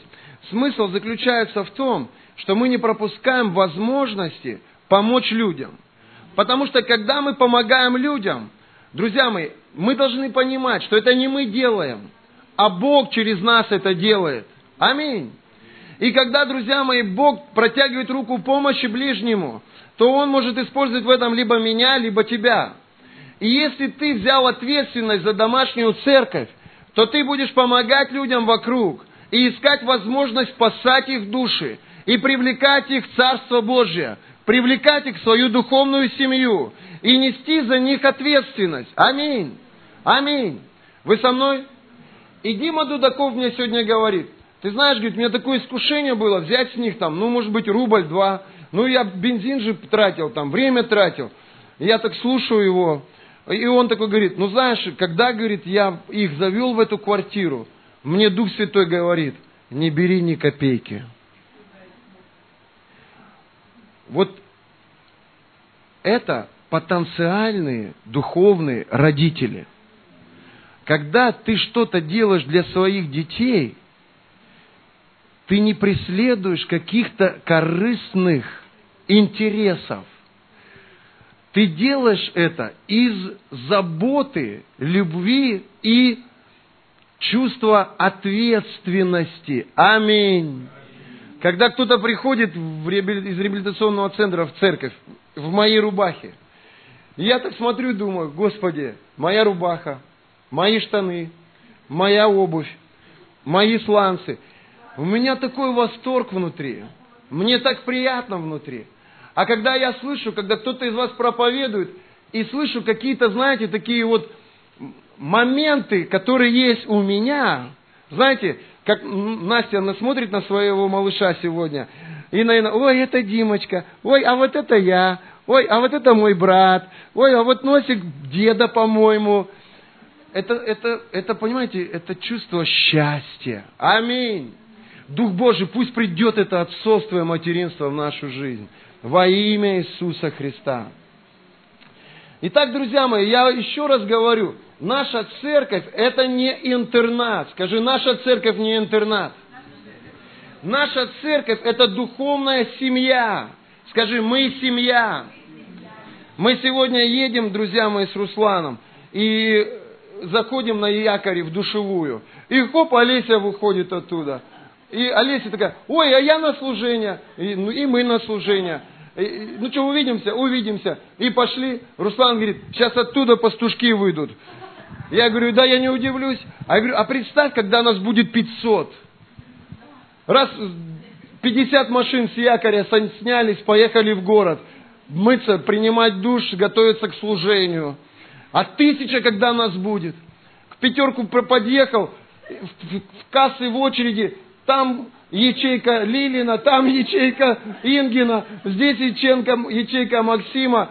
смысл заключается в том, что мы не пропускаем возможности помочь людям. Потому что когда мы помогаем людям, друзья мои, мы должны понимать, что это не мы делаем, а Бог через нас это делает. Аминь. И когда, друзья мои, Бог протягивает руку помощи ближнему, то Он может использовать в этом либо меня, либо тебя. И если ты взял ответственность за домашнюю церковь, то ты будешь помогать людям вокруг и искать возможность спасать их души и привлекать их в Царство Божие, привлекать их в свою духовную семью и нести за них ответственность. Аминь. Аминь. Вы со мной? И Дима Дудаков мне сегодня говорит, ты знаешь, говорит, у меня такое искушение было взять с них там, ну, может быть, рубль, два. Ну, я бензин же тратил там, время тратил. Я так слушаю его, и он такой говорит, ну знаешь, когда, говорит, я их завел в эту квартиру, мне Дух Святой говорит, не бери ни копейки. Вот это потенциальные духовные родители. Когда ты что-то делаешь для своих детей, ты не преследуешь каких-то корыстных интересов. Ты делаешь это из заботы, любви и чувства ответственности. Аминь. Когда кто-то приходит из реабилитационного центра в церковь, в моей рубахе. Я так смотрю и думаю, Господи, моя рубаха, мои штаны, моя обувь, мои сланцы. У меня такой восторг внутри. Мне так приятно внутри. А когда я слышу, когда кто-то из вас проповедует, и слышу какие-то, знаете, такие вот моменты, которые есть у меня, знаете, как Настя, она смотрит на своего малыша сегодня, и, наверное, ой, это Димочка, ой, а вот это я, ой, а вот это мой брат, ой, а вот носик деда, по-моему. Это, это, это, понимаете, это чувство счастья. Аминь. Дух Божий, пусть придет это отцовство и материнство в нашу жизнь. Во имя Иисуса Христа. Итак, друзья мои, я еще раз говорю, наша церковь это не интернат. Скажи, наша церковь не интернат. Наша церковь это духовная семья. Скажи, мы семья. Мы сегодня едем, друзья мои, с Русланом, и заходим на якоре в душевую. И хоп, Олеся выходит оттуда. И Олеся такая, ой, а я на служение. И, ну, и мы на служение. И, ну что, увидимся? Увидимся. И пошли. Руслан говорит, сейчас оттуда пастушки выйдут. Я говорю, да, я не удивлюсь. А я говорю, а представь, когда нас будет 500. Раз 50 машин с якоря снялись, поехали в город. Мыться, принимать душ, готовиться к служению. А тысяча, когда нас будет. К пятерку подъехал, в кассы в очереди, там ячейка Лилина, там ячейка Ингина, здесь ячейка, ячейка Максима.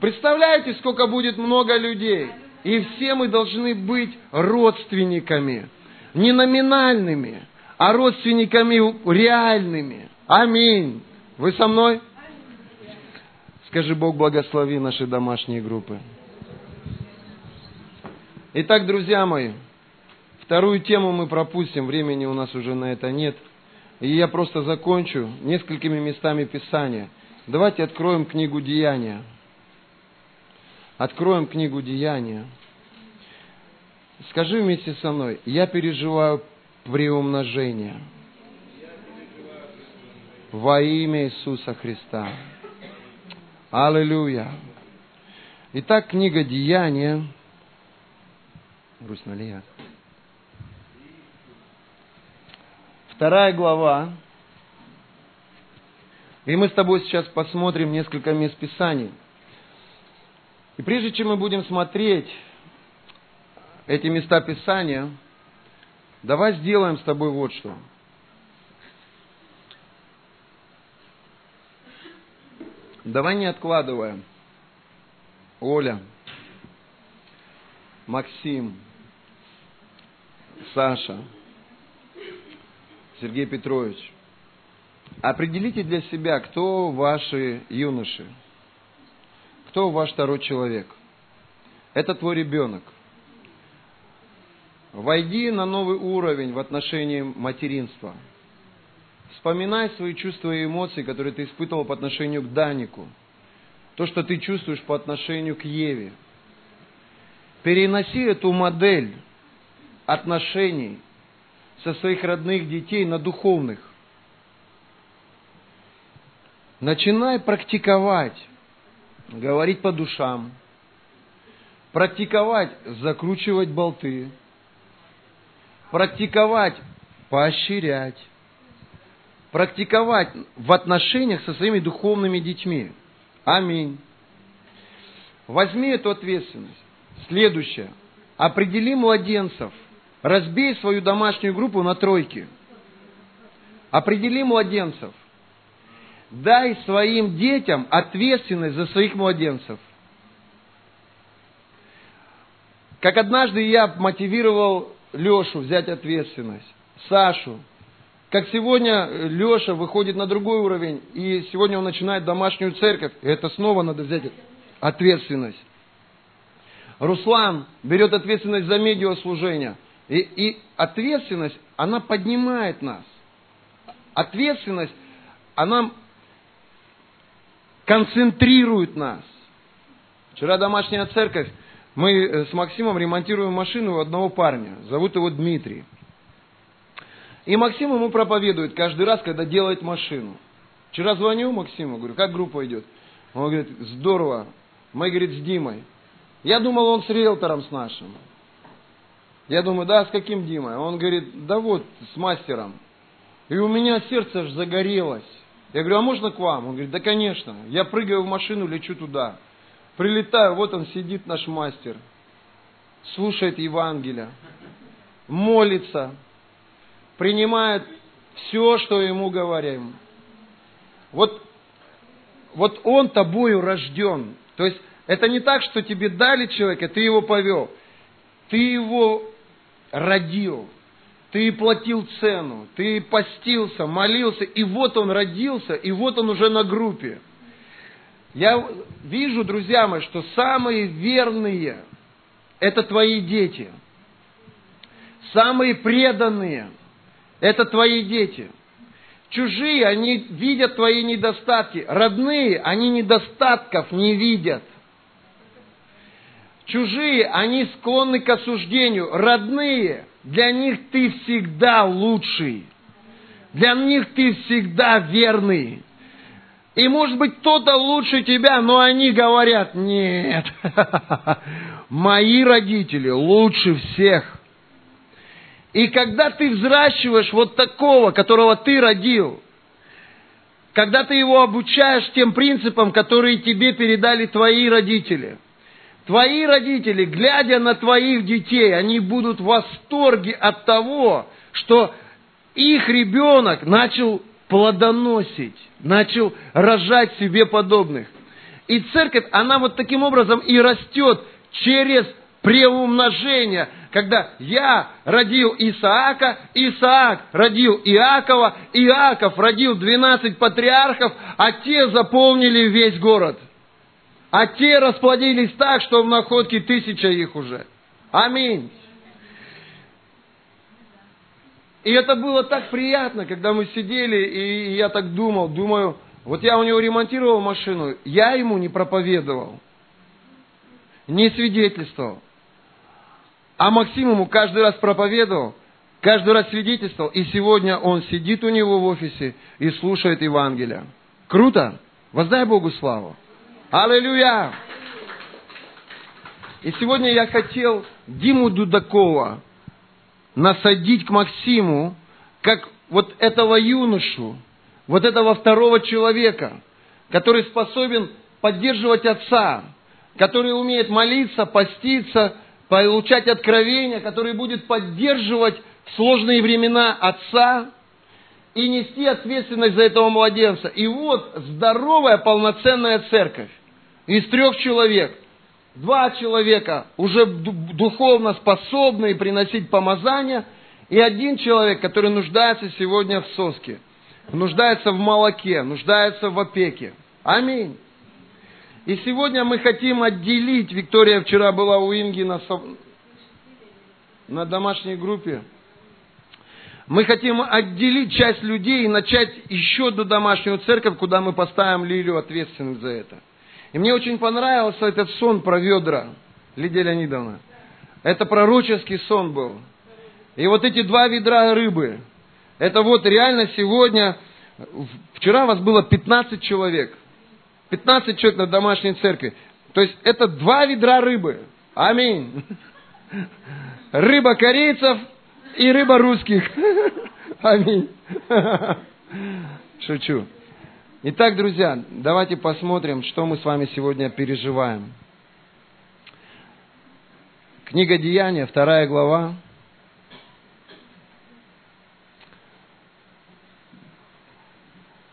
Представляете, сколько будет много людей? И все мы должны быть родственниками, не номинальными, а родственниками реальными. Аминь. Вы со мной? Скажи, Бог благослови наши домашние группы. Итак, друзья мои, вторую тему мы пропустим, времени у нас уже на это нет. И я просто закончу несколькими местами Писания. Давайте откроем книгу Деяния. Откроем книгу Деяния. Скажи вместе со мной, я переживаю приумножение во имя Иисуса Христа. Аллилуйя. Итак, книга Деяния. Грустно ли я? Вторая глава. И мы с тобой сейчас посмотрим несколько мест Писаний. И прежде чем мы будем смотреть эти места Писания, давай сделаем с тобой вот что. Давай не откладываем. Оля, Максим, Саша, Сергей Петрович, определите для себя, кто ваши юноши, кто ваш второй человек. Это твой ребенок. Войди на новый уровень в отношении материнства. Вспоминай свои чувства и эмоции, которые ты испытывал по отношению к Данику. То, что ты чувствуешь по отношению к Еве. Переноси эту модель отношений со своих родных детей на духовных. Начинай практиковать, говорить по душам, практиковать, закручивать болты, практиковать, поощрять, практиковать в отношениях со своими духовными детьми. Аминь. Возьми эту ответственность. Следующее. Определи младенцев – Разбей свою домашнюю группу на тройки. Определи младенцев. Дай своим детям ответственность за своих младенцев. Как однажды я мотивировал Лешу взять ответственность, Сашу. Как сегодня Леша выходит на другой уровень, и сегодня он начинает домашнюю церковь. И это снова надо взять ответственность. Руслан берет ответственность за медиаслужение – и, и ответственность, она поднимает нас. Ответственность, она концентрирует нас. Вчера домашняя церковь, мы э, с Максимом ремонтируем машину у одного парня. Зовут его Дмитрий. И Максим ему проповедует каждый раз, когда делает машину. Вчера звоню Максиму, говорю, как группа идет? Он говорит, здорово. Мы, говорит, с Димой. Я думал, он с риэлтором с нашим. Я думаю, да, с каким Димой? Он говорит, да вот, с мастером. И у меня сердце аж загорелось. Я говорю, а можно к вам? Он говорит, да, конечно. Я прыгаю в машину, лечу туда. Прилетаю, вот он сидит, наш мастер. Слушает Евангелие. Молится. Принимает все, что ему говорим. Вот, вот он тобою рожден. То есть это не так, что тебе дали человека, ты его повел. Ты его родил. Ты платил цену, ты постился, молился, и вот он родился, и вот он уже на группе. Я вижу, друзья мои, что самые верные – это твои дети. Самые преданные – это твои дети. Чужие, они видят твои недостатки. Родные, они недостатков не видят. Чужие, они склонны к осуждению. Родные, для них ты всегда лучший. Для них ты всегда верный. И может быть кто-то лучше тебя, но они говорят, нет, мои родители лучше всех. И когда ты взращиваешь вот такого, которого ты родил, когда ты его обучаешь тем принципам, которые тебе передали твои родители – Твои родители, глядя на твоих детей, они будут в восторге от того, что их ребенок начал плодоносить, начал рожать себе подобных. И церковь, она вот таким образом и растет через преумножение, когда я родил Исаака, Исаак родил Иакова, Иаков родил 12 патриархов, а те заполнили весь город. А те расплодились так, что в находке тысяча их уже. Аминь. И это было так приятно, когда мы сидели, и я так думал, думаю, вот я у него ремонтировал машину, я ему не проповедовал, не свидетельствовал. А Максим ему каждый раз проповедовал, каждый раз свидетельствовал, и сегодня он сидит у него в офисе и слушает Евангелие. Круто? Воздай Богу славу. Аллилуйя! И сегодня я хотел Диму Дудакова насадить к Максиму, как вот этого юношу, вот этого второго человека, который способен поддерживать отца, который умеет молиться, поститься, получать откровения, который будет поддерживать в сложные времена отца, и нести ответственность за этого младенца. И вот здоровая полноценная церковь из трех человек. Два человека уже духовно способные приносить помазания, и один человек, который нуждается сегодня в соске, нуждается в молоке, нуждается в опеке. Аминь. И сегодня мы хотим отделить, Виктория вчера была у Инги на, на домашней группе, мы хотим отделить часть людей и начать еще одну домашнюю церковь, куда мы поставим Лилию ответственным за это. И мне очень понравился этот сон про ведра, Лидия Леонидовна. Это пророческий сон был. И вот эти два ведра рыбы, это вот реально сегодня, вчера вас было 15 человек. 15 человек на домашней церкви. То есть это два ведра рыбы. Аминь. Рыба корейцев и рыба русских. Аминь. Шучу. Итак, друзья, давайте посмотрим, что мы с вами сегодня переживаем. Книга Деяния, вторая глава.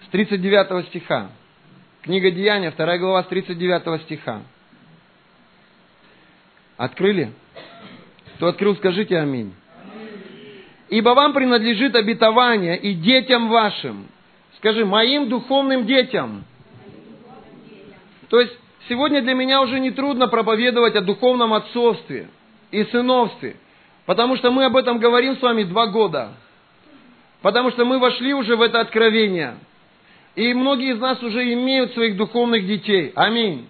С 39 стиха. Книга Деяния, вторая глава, с 39 стиха. Открыли? Кто открыл, скажите аминь. Ибо вам принадлежит обетование и детям вашим. Скажи, моим духовным детям. То есть, сегодня для меня уже не трудно проповедовать о духовном отцовстве и сыновстве. Потому что мы об этом говорим с вами два года. Потому что мы вошли уже в это откровение. И многие из нас уже имеют своих духовных детей. Аминь.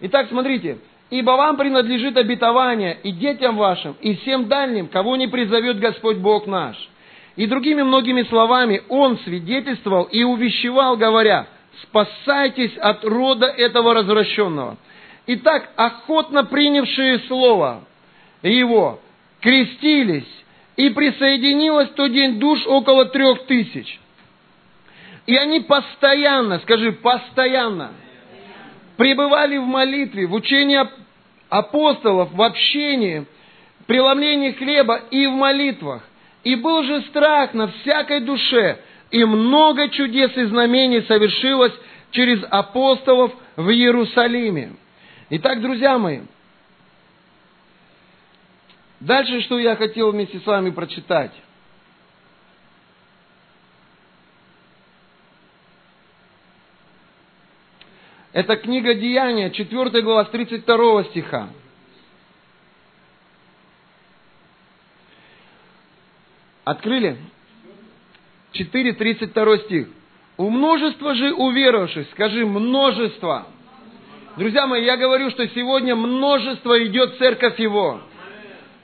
Итак, смотрите. Ибо вам принадлежит обетование и детям вашим, и всем дальним, кого не призовет Господь Бог наш. И другими многими словами Он свидетельствовал и увещевал, говоря, спасайтесь от рода этого развращенного. Итак, охотно принявшие слово его, крестились, и присоединилось в тот день душ около трех тысяч. И они постоянно, скажи, постоянно, пребывали в молитве, в учении апостолов, в общении, преломлении хлеба и в молитвах. И был же страх на всякой душе, и много чудес и знамений совершилось через апостолов в Иерусалиме. Итак, друзья мои, дальше что я хотел вместе с вами прочитать. Это книга Деяния, 4 глава, с 32 стиха. Открыли? 4, 32 стих. У множества же уверовавших, скажи, множество. Друзья мои, я говорю, что сегодня множество идет в церковь его.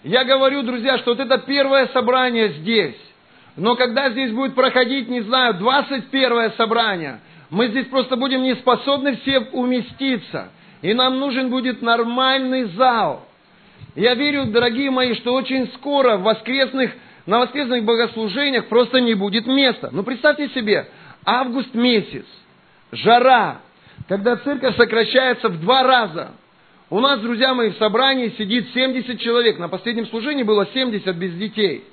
Я говорю, друзья, что вот это первое собрание здесь. Но когда здесь будет проходить, не знаю, 21 собрание, мы здесь просто будем не способны все уместиться. И нам нужен будет нормальный зал. Я верю, дорогие мои, что очень скоро в воскресных, на воскресных богослужениях просто не будет места. Ну, представьте себе, август месяц, жара, когда церковь сокращается в два раза. У нас, друзья мои, в собрании сидит 70 человек. На последнем служении было 70 без детей.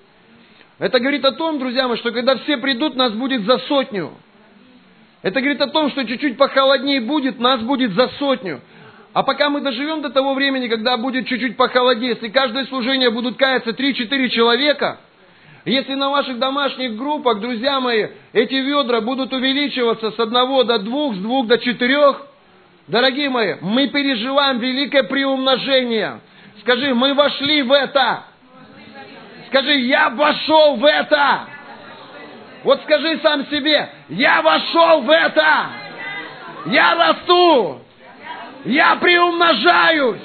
Это говорит о том, друзья мои, что когда все придут, нас будет за сотню. Это говорит о том, что чуть-чуть похолоднее будет, нас будет за сотню. А пока мы доживем до того времени, когда будет чуть-чуть похолоднее, если каждое служение будут каяться 3-4 человека, если на ваших домашних группах, друзья мои, эти ведра будут увеличиваться с одного до двух, с двух до четырех, дорогие мои, мы переживаем великое приумножение. Скажи, мы вошли в это. Скажи, я вошел в это. Вот скажи сам себе, я вошел в это. Я расту. Я приумножаюсь.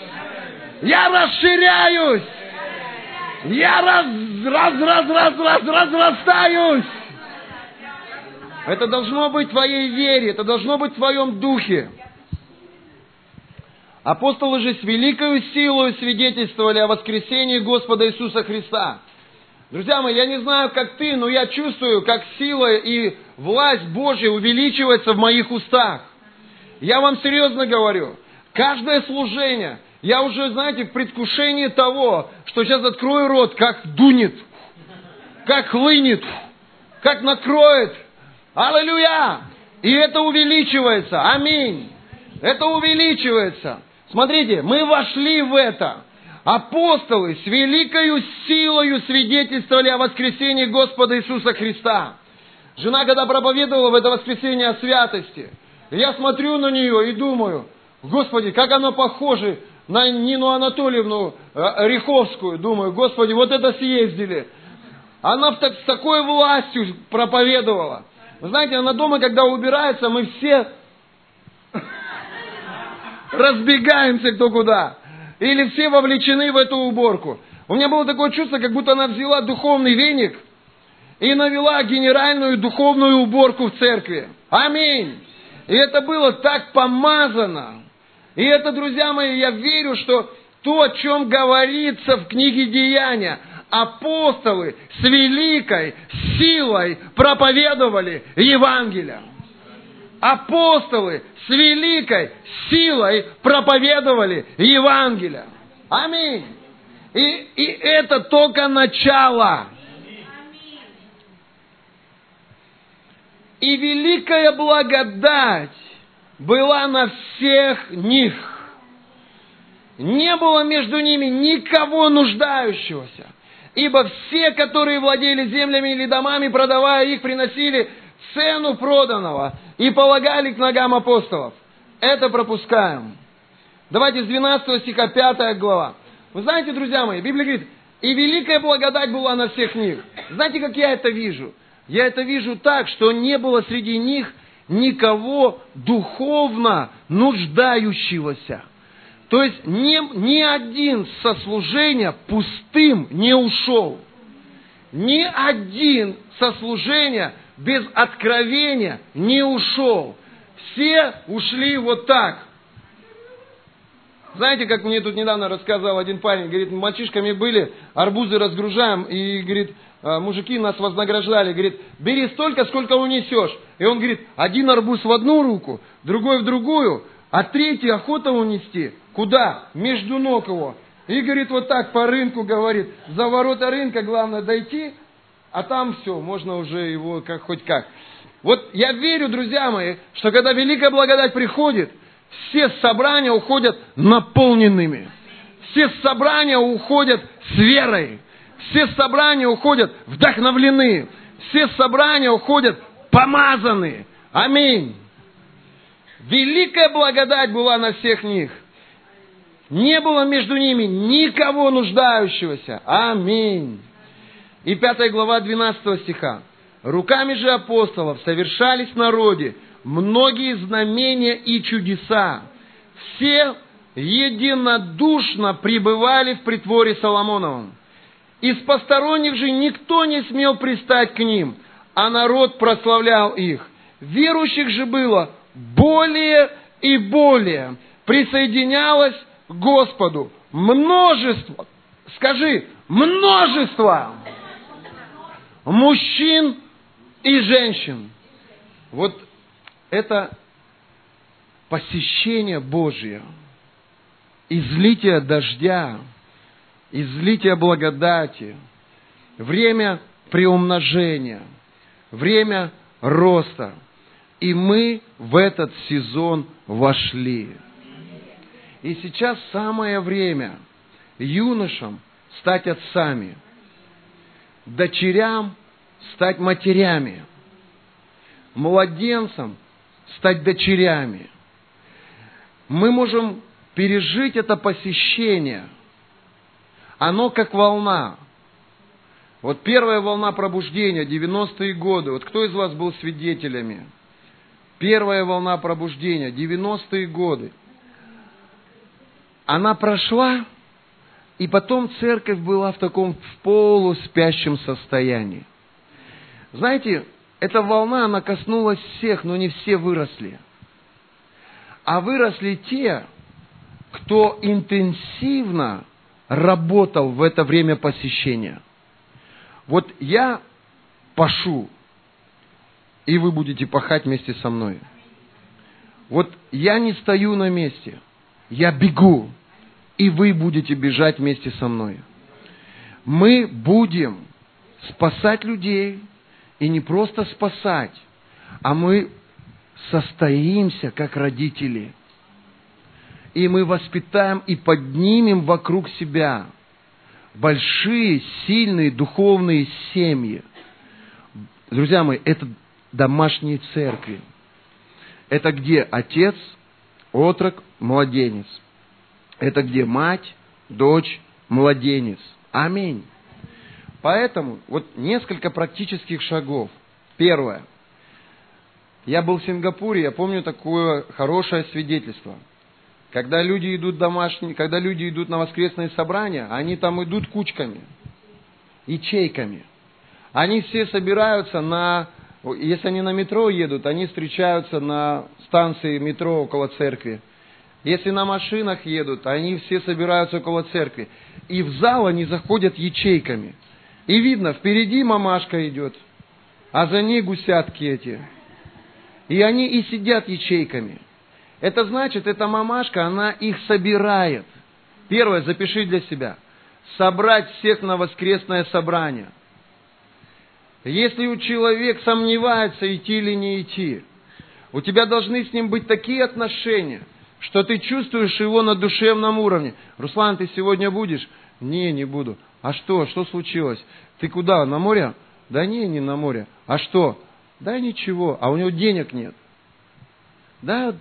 Я расширяюсь. Я раз, раз, раз, раз, раз, разрастаюсь. Это должно быть в твоей вере, это должно быть в твоем духе. Апостолы же с великой силой свидетельствовали о воскресении Господа Иисуса Христа. Друзья мои, я не знаю, как ты, но я чувствую, как сила и власть Божья увеличивается в моих устах. Я вам серьезно говорю, каждое служение, я уже, знаете, в предвкушении того, что сейчас открою рот, как дунет, как хлынет, как накроет. Аллилуйя! И это увеличивается. Аминь. Это увеличивается. Смотрите, мы вошли в это. Апостолы с великою силою свидетельствовали о воскресении Господа Иисуса Христа. Жена, когда проповедовала в это воскресенье о святости, я смотрю на нее и думаю, Господи, как оно похоже на Нину Анатольевну э, Риховскую. Думаю, Господи, вот это съездили. Она с такой властью проповедовала. Вы знаете, она дома, когда убирается, мы все разбегаемся кто куда. Или все вовлечены в эту уборку. У меня было такое чувство, как будто она взяла духовный веник и навела генеральную духовную уборку в церкви. Аминь. И это было так помазано. И это, друзья мои, я верю, что то, о чем говорится в книге Деяния, апостолы с великой силой проповедовали Евангелие апостолы с великой силой проповедовали Евангелие. Аминь. И, и это только начало. И великая благодать была на всех них. Не было между ними никого нуждающегося. Ибо все, которые владели землями или домами, продавая их, приносили цену проданного и полагали к ногам апостолов. Это пропускаем. Давайте с 12 стиха 5 глава. Вы знаете, друзья мои, Библия говорит, и великая благодать была на всех них. Знаете, как я это вижу? Я это вижу так, что не было среди них никого духовно нуждающегося. То есть ни, ни один сослужения пустым не ушел. Ни один сослужения без откровения не ушел. Все ушли вот так. Знаете, как мне тут недавно рассказал один парень, говорит, мальчишками были, арбузы разгружаем, и, говорит, «А, мужики нас вознаграждали, говорит, бери столько, сколько унесешь. И он говорит, один арбуз в одну руку, другой в другую, а третий охота унести. Куда? Между ног его. И, говорит, вот так по рынку, говорит, за ворота рынка главное дойти, а там все, можно уже его как хоть как. Вот я верю, друзья мои, что когда великая благодать приходит, все собрания уходят наполненными. Все собрания уходят с верой. Все собрания уходят вдохновлены. Все собрания уходят помазаны. Аминь. Великая благодать была на всех них. Не было между ними никого нуждающегося. Аминь. И пятая глава 12 стиха. Руками же апостолов совершались в народе многие знамения и чудеса. Все единодушно пребывали в притворе Соломоновом. Из посторонних же никто не смел пристать к ним, а народ прославлял их. Верующих же было более и более. Присоединялось к Господу множество, скажи, множество мужчин и женщин. Вот это посещение Божье, излитие дождя, излитие благодати, время приумножения, время роста. И мы в этот сезон вошли. И сейчас самое время юношам стать отцами, дочерям стать матерями, младенцам стать дочерями. Мы можем пережить это посещение. Оно как волна. Вот первая волна пробуждения, 90-е годы. Вот кто из вас был свидетелями? Первая волна пробуждения, 90-е годы. Она прошла, и потом церковь была в таком в полуспящем состоянии. Знаете, эта волна, она коснулась всех, но не все выросли. А выросли те, кто интенсивно работал в это время посещения. Вот я пашу, и вы будете пахать вместе со мной. Вот я не стою на месте, я бегу, и вы будете бежать вместе со мной. Мы будем спасать людей, и не просто спасать, а мы состоимся как родители. И мы воспитаем и поднимем вокруг себя большие, сильные духовные семьи. Друзья мои, это домашние церкви. Это где отец, отрок, младенец. Это где мать, дочь, младенец. Аминь. Поэтому вот несколько практических шагов. Первое. Я был в Сингапуре, я помню такое хорошее свидетельство. Когда люди идут домашние, когда люди идут на воскресные собрания, они там идут кучками, ячейками. Они все собираются на, если они на метро едут, они встречаются на станции метро около церкви. Если на машинах едут, они все собираются около церкви. И в зал они заходят ячейками – и видно, впереди мамашка идет, а за ней гусятки эти. И они и сидят ячейками. Это значит, эта мамашка, она их собирает. Первое, запиши для себя. Собрать всех на воскресное собрание. Если у человека сомневается, идти или не идти, у тебя должны с ним быть такие отношения, что ты чувствуешь его на душевном уровне. Руслан, ты сегодня будешь? Не, не буду. А что? Что случилось? Ты куда? На море? Да не, не на море. А что? Да ничего. А у него денег нет. Да,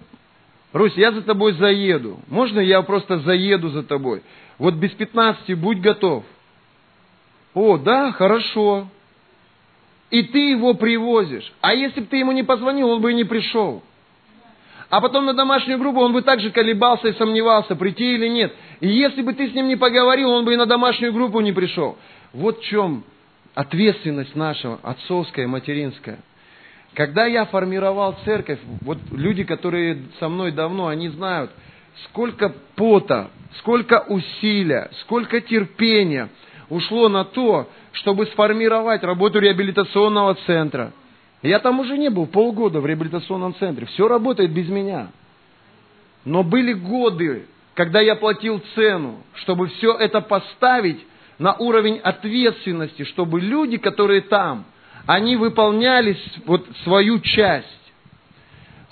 Русь, я за тобой заеду. Можно я просто заеду за тобой? Вот без 15 будь готов. О, да, хорошо. И ты его привозишь. А если бы ты ему не позвонил, он бы и не пришел. А потом на домашнюю группу он бы также колебался и сомневался, прийти или нет. И если бы ты с ним не поговорил, он бы и на домашнюю группу не пришел. Вот в чем ответственность наша, отцовская, материнская. Когда я формировал церковь, вот люди, которые со мной давно, они знают, сколько пота, сколько усилия, сколько терпения ушло на то, чтобы сформировать работу реабилитационного центра. Я там уже не был полгода в реабилитационном центре, все работает без меня. Но были годы, когда я платил цену, чтобы все это поставить на уровень ответственности, чтобы люди, которые там, они выполняли вот свою часть.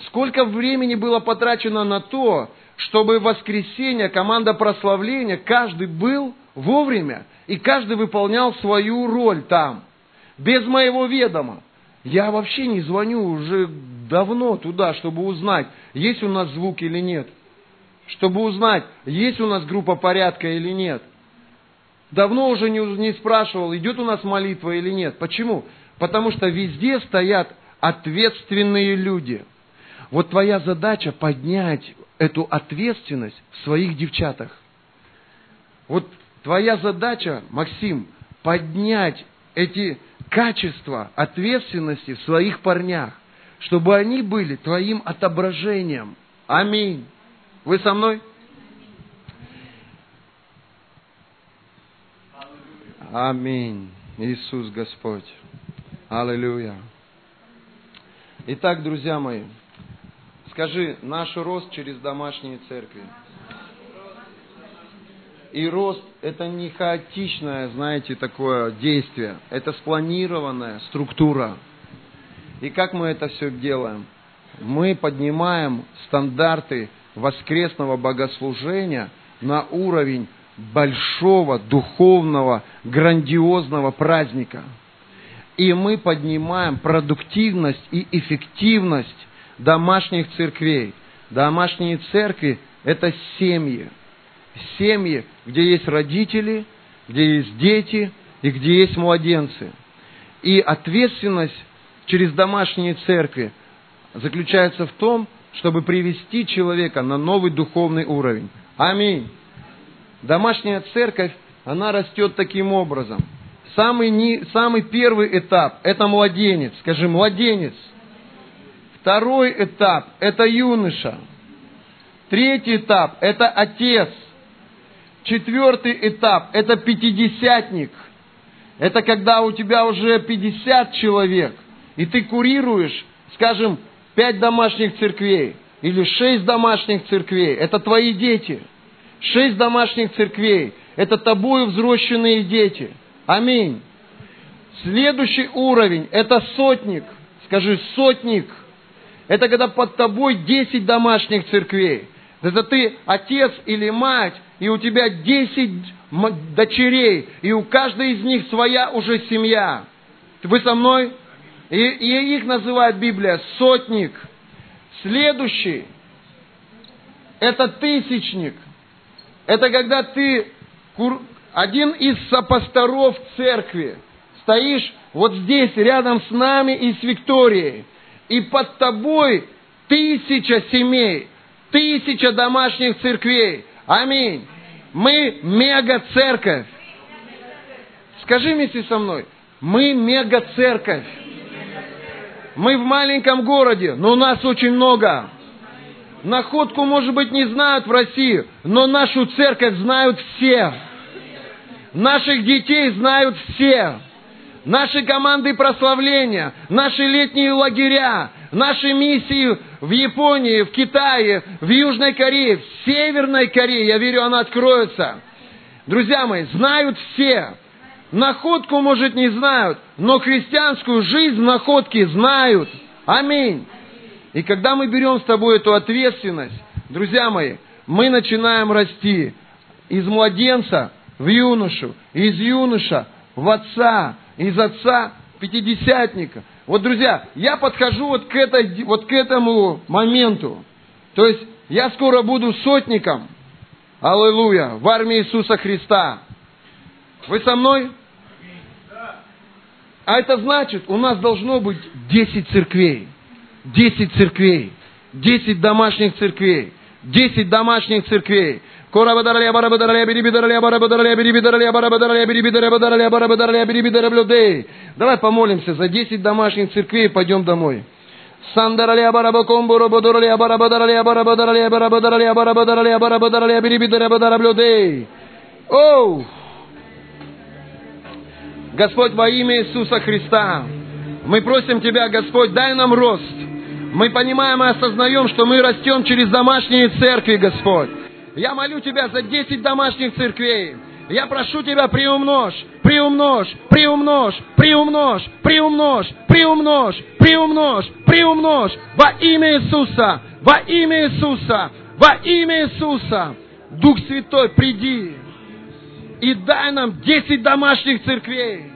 Сколько времени было потрачено на то, чтобы в воскресенье команда прославления, каждый был вовремя, и каждый выполнял свою роль там, без моего ведома. Я вообще не звоню уже давно туда, чтобы узнать, есть у нас звук или нет. Чтобы узнать, есть у нас группа порядка или нет. Давно уже не, не спрашивал, идет у нас молитва или нет. Почему? Потому что везде стоят ответственные люди. Вот твоя задача поднять эту ответственность в своих девчатах. Вот твоя задача, Максим, поднять эти качества ответственности в своих парнях, чтобы они были твоим отображением. Аминь. Вы со мной? Аминь. Иисус Господь. Аллилуйя. Итак, друзья мои, скажи, наш рост через домашние церкви. И рост – это не хаотичное, знаете, такое действие. Это спланированная структура. И как мы это все делаем? Мы поднимаем стандарты воскресного богослужения на уровень большого духовного грандиозного праздника. И мы поднимаем продуктивность и эффективность домашних церквей. Домашние церкви – это семьи. Семьи, где есть родители, где есть дети и где есть младенцы. И ответственность через домашние церкви заключается в том, чтобы привести человека на новый духовный уровень. Аминь. Домашняя церковь, она растет таким образом. Самый, не, самый первый этап – это младенец. Скажи, младенец. Второй этап – это юноша. Третий этап – это отец. Четвертый этап – это пятидесятник. Это когда у тебя уже 50 человек, и ты курируешь, скажем, пять домашних церквей или шесть домашних церквей. Это твои дети – Шесть домашних церквей – это тобою взросшенные дети. Аминь. Следующий уровень – это сотник. Скажи, сотник. Это когда под тобой десять домашних церквей. Это ты отец или мать, и у тебя десять дочерей, и у каждой из них своя уже семья. Вы со мной? И, и их называет Библия сотник. Следующий – это тысячник. Это когда ты один из сопасторов церкви, стоишь вот здесь, рядом с нами и с Викторией, и под тобой тысяча семей, тысяча домашних церквей. Аминь. Мы мега-церковь. Скажи вместе со мной, мы мега-церковь. Мы в маленьком городе, но у нас очень много. Находку, может быть, не знают в России, но нашу церковь знают все. Наших детей знают все. Наши команды прославления, наши летние лагеря, наши миссии в Японии, в Китае, в Южной Корее, в Северной Корее, я верю, она откроется. Друзья мои, знают все. Находку, может, не знают, но христианскую жизнь находки знают. Аминь. И когда мы берем с тобой эту ответственность, друзья мои, мы начинаем расти из младенца в юношу, из юноша в отца, из отца пятидесятника. Вот, друзья, я подхожу вот к, этой, вот к этому моменту. То есть я скоро буду сотником, аллилуйя, в армии Иисуса Христа. Вы со мной? А это значит, у нас должно быть 10 церквей. 10 церквей, 10 домашних церквей, 10 домашних церквей. Kora badarale бери badarale biri бидарале bara badarale biri бидарале bara badarale бери бидарале badarale bara badarale biri бидарале блюдей. Давай помолимся за 10 домашних церквей и пойдем домой. Сандарале бара баком буро бодорале бара бадарале бара бери бара бадарале бара бадарале бара бадарале biri бидарале бадара блюдей. Оу! Господь, во имя Иисуса Христа, мы просим Тебя, Господь, дай нам рост. Мы понимаем и осознаем, что мы растем через домашние церкви, Господь. Я молю Тебя за 10 домашних церквей. Я прошу Тебя, приумножь, приумножь, приумножь, приумножь, приумножь, приумножь, приумножь, приумножь во имя Иисуса, во имя Иисуса, во имя Иисуса. Дух Святой, приди и дай нам 10 домашних церквей.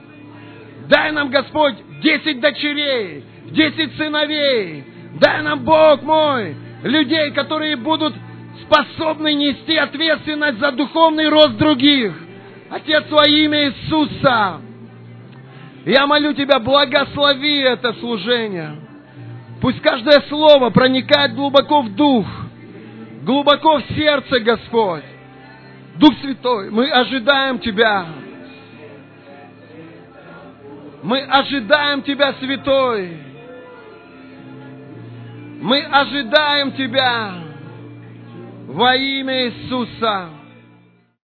Дай нам, Господь, 10 дочерей, 10 сыновей. Дай нам, Бог мой, людей, которые будут способны нести ответственность за духовный рост других. Отец, во имя Иисуса, я молю Тебя, благослови это служение. Пусть каждое слово проникает глубоко в дух, глубоко в сердце, Господь. Дух Святой, мы ожидаем Тебя. Мы ожидаем Тебя, Святой. Мы ожидаем Тебя во имя Иисуса.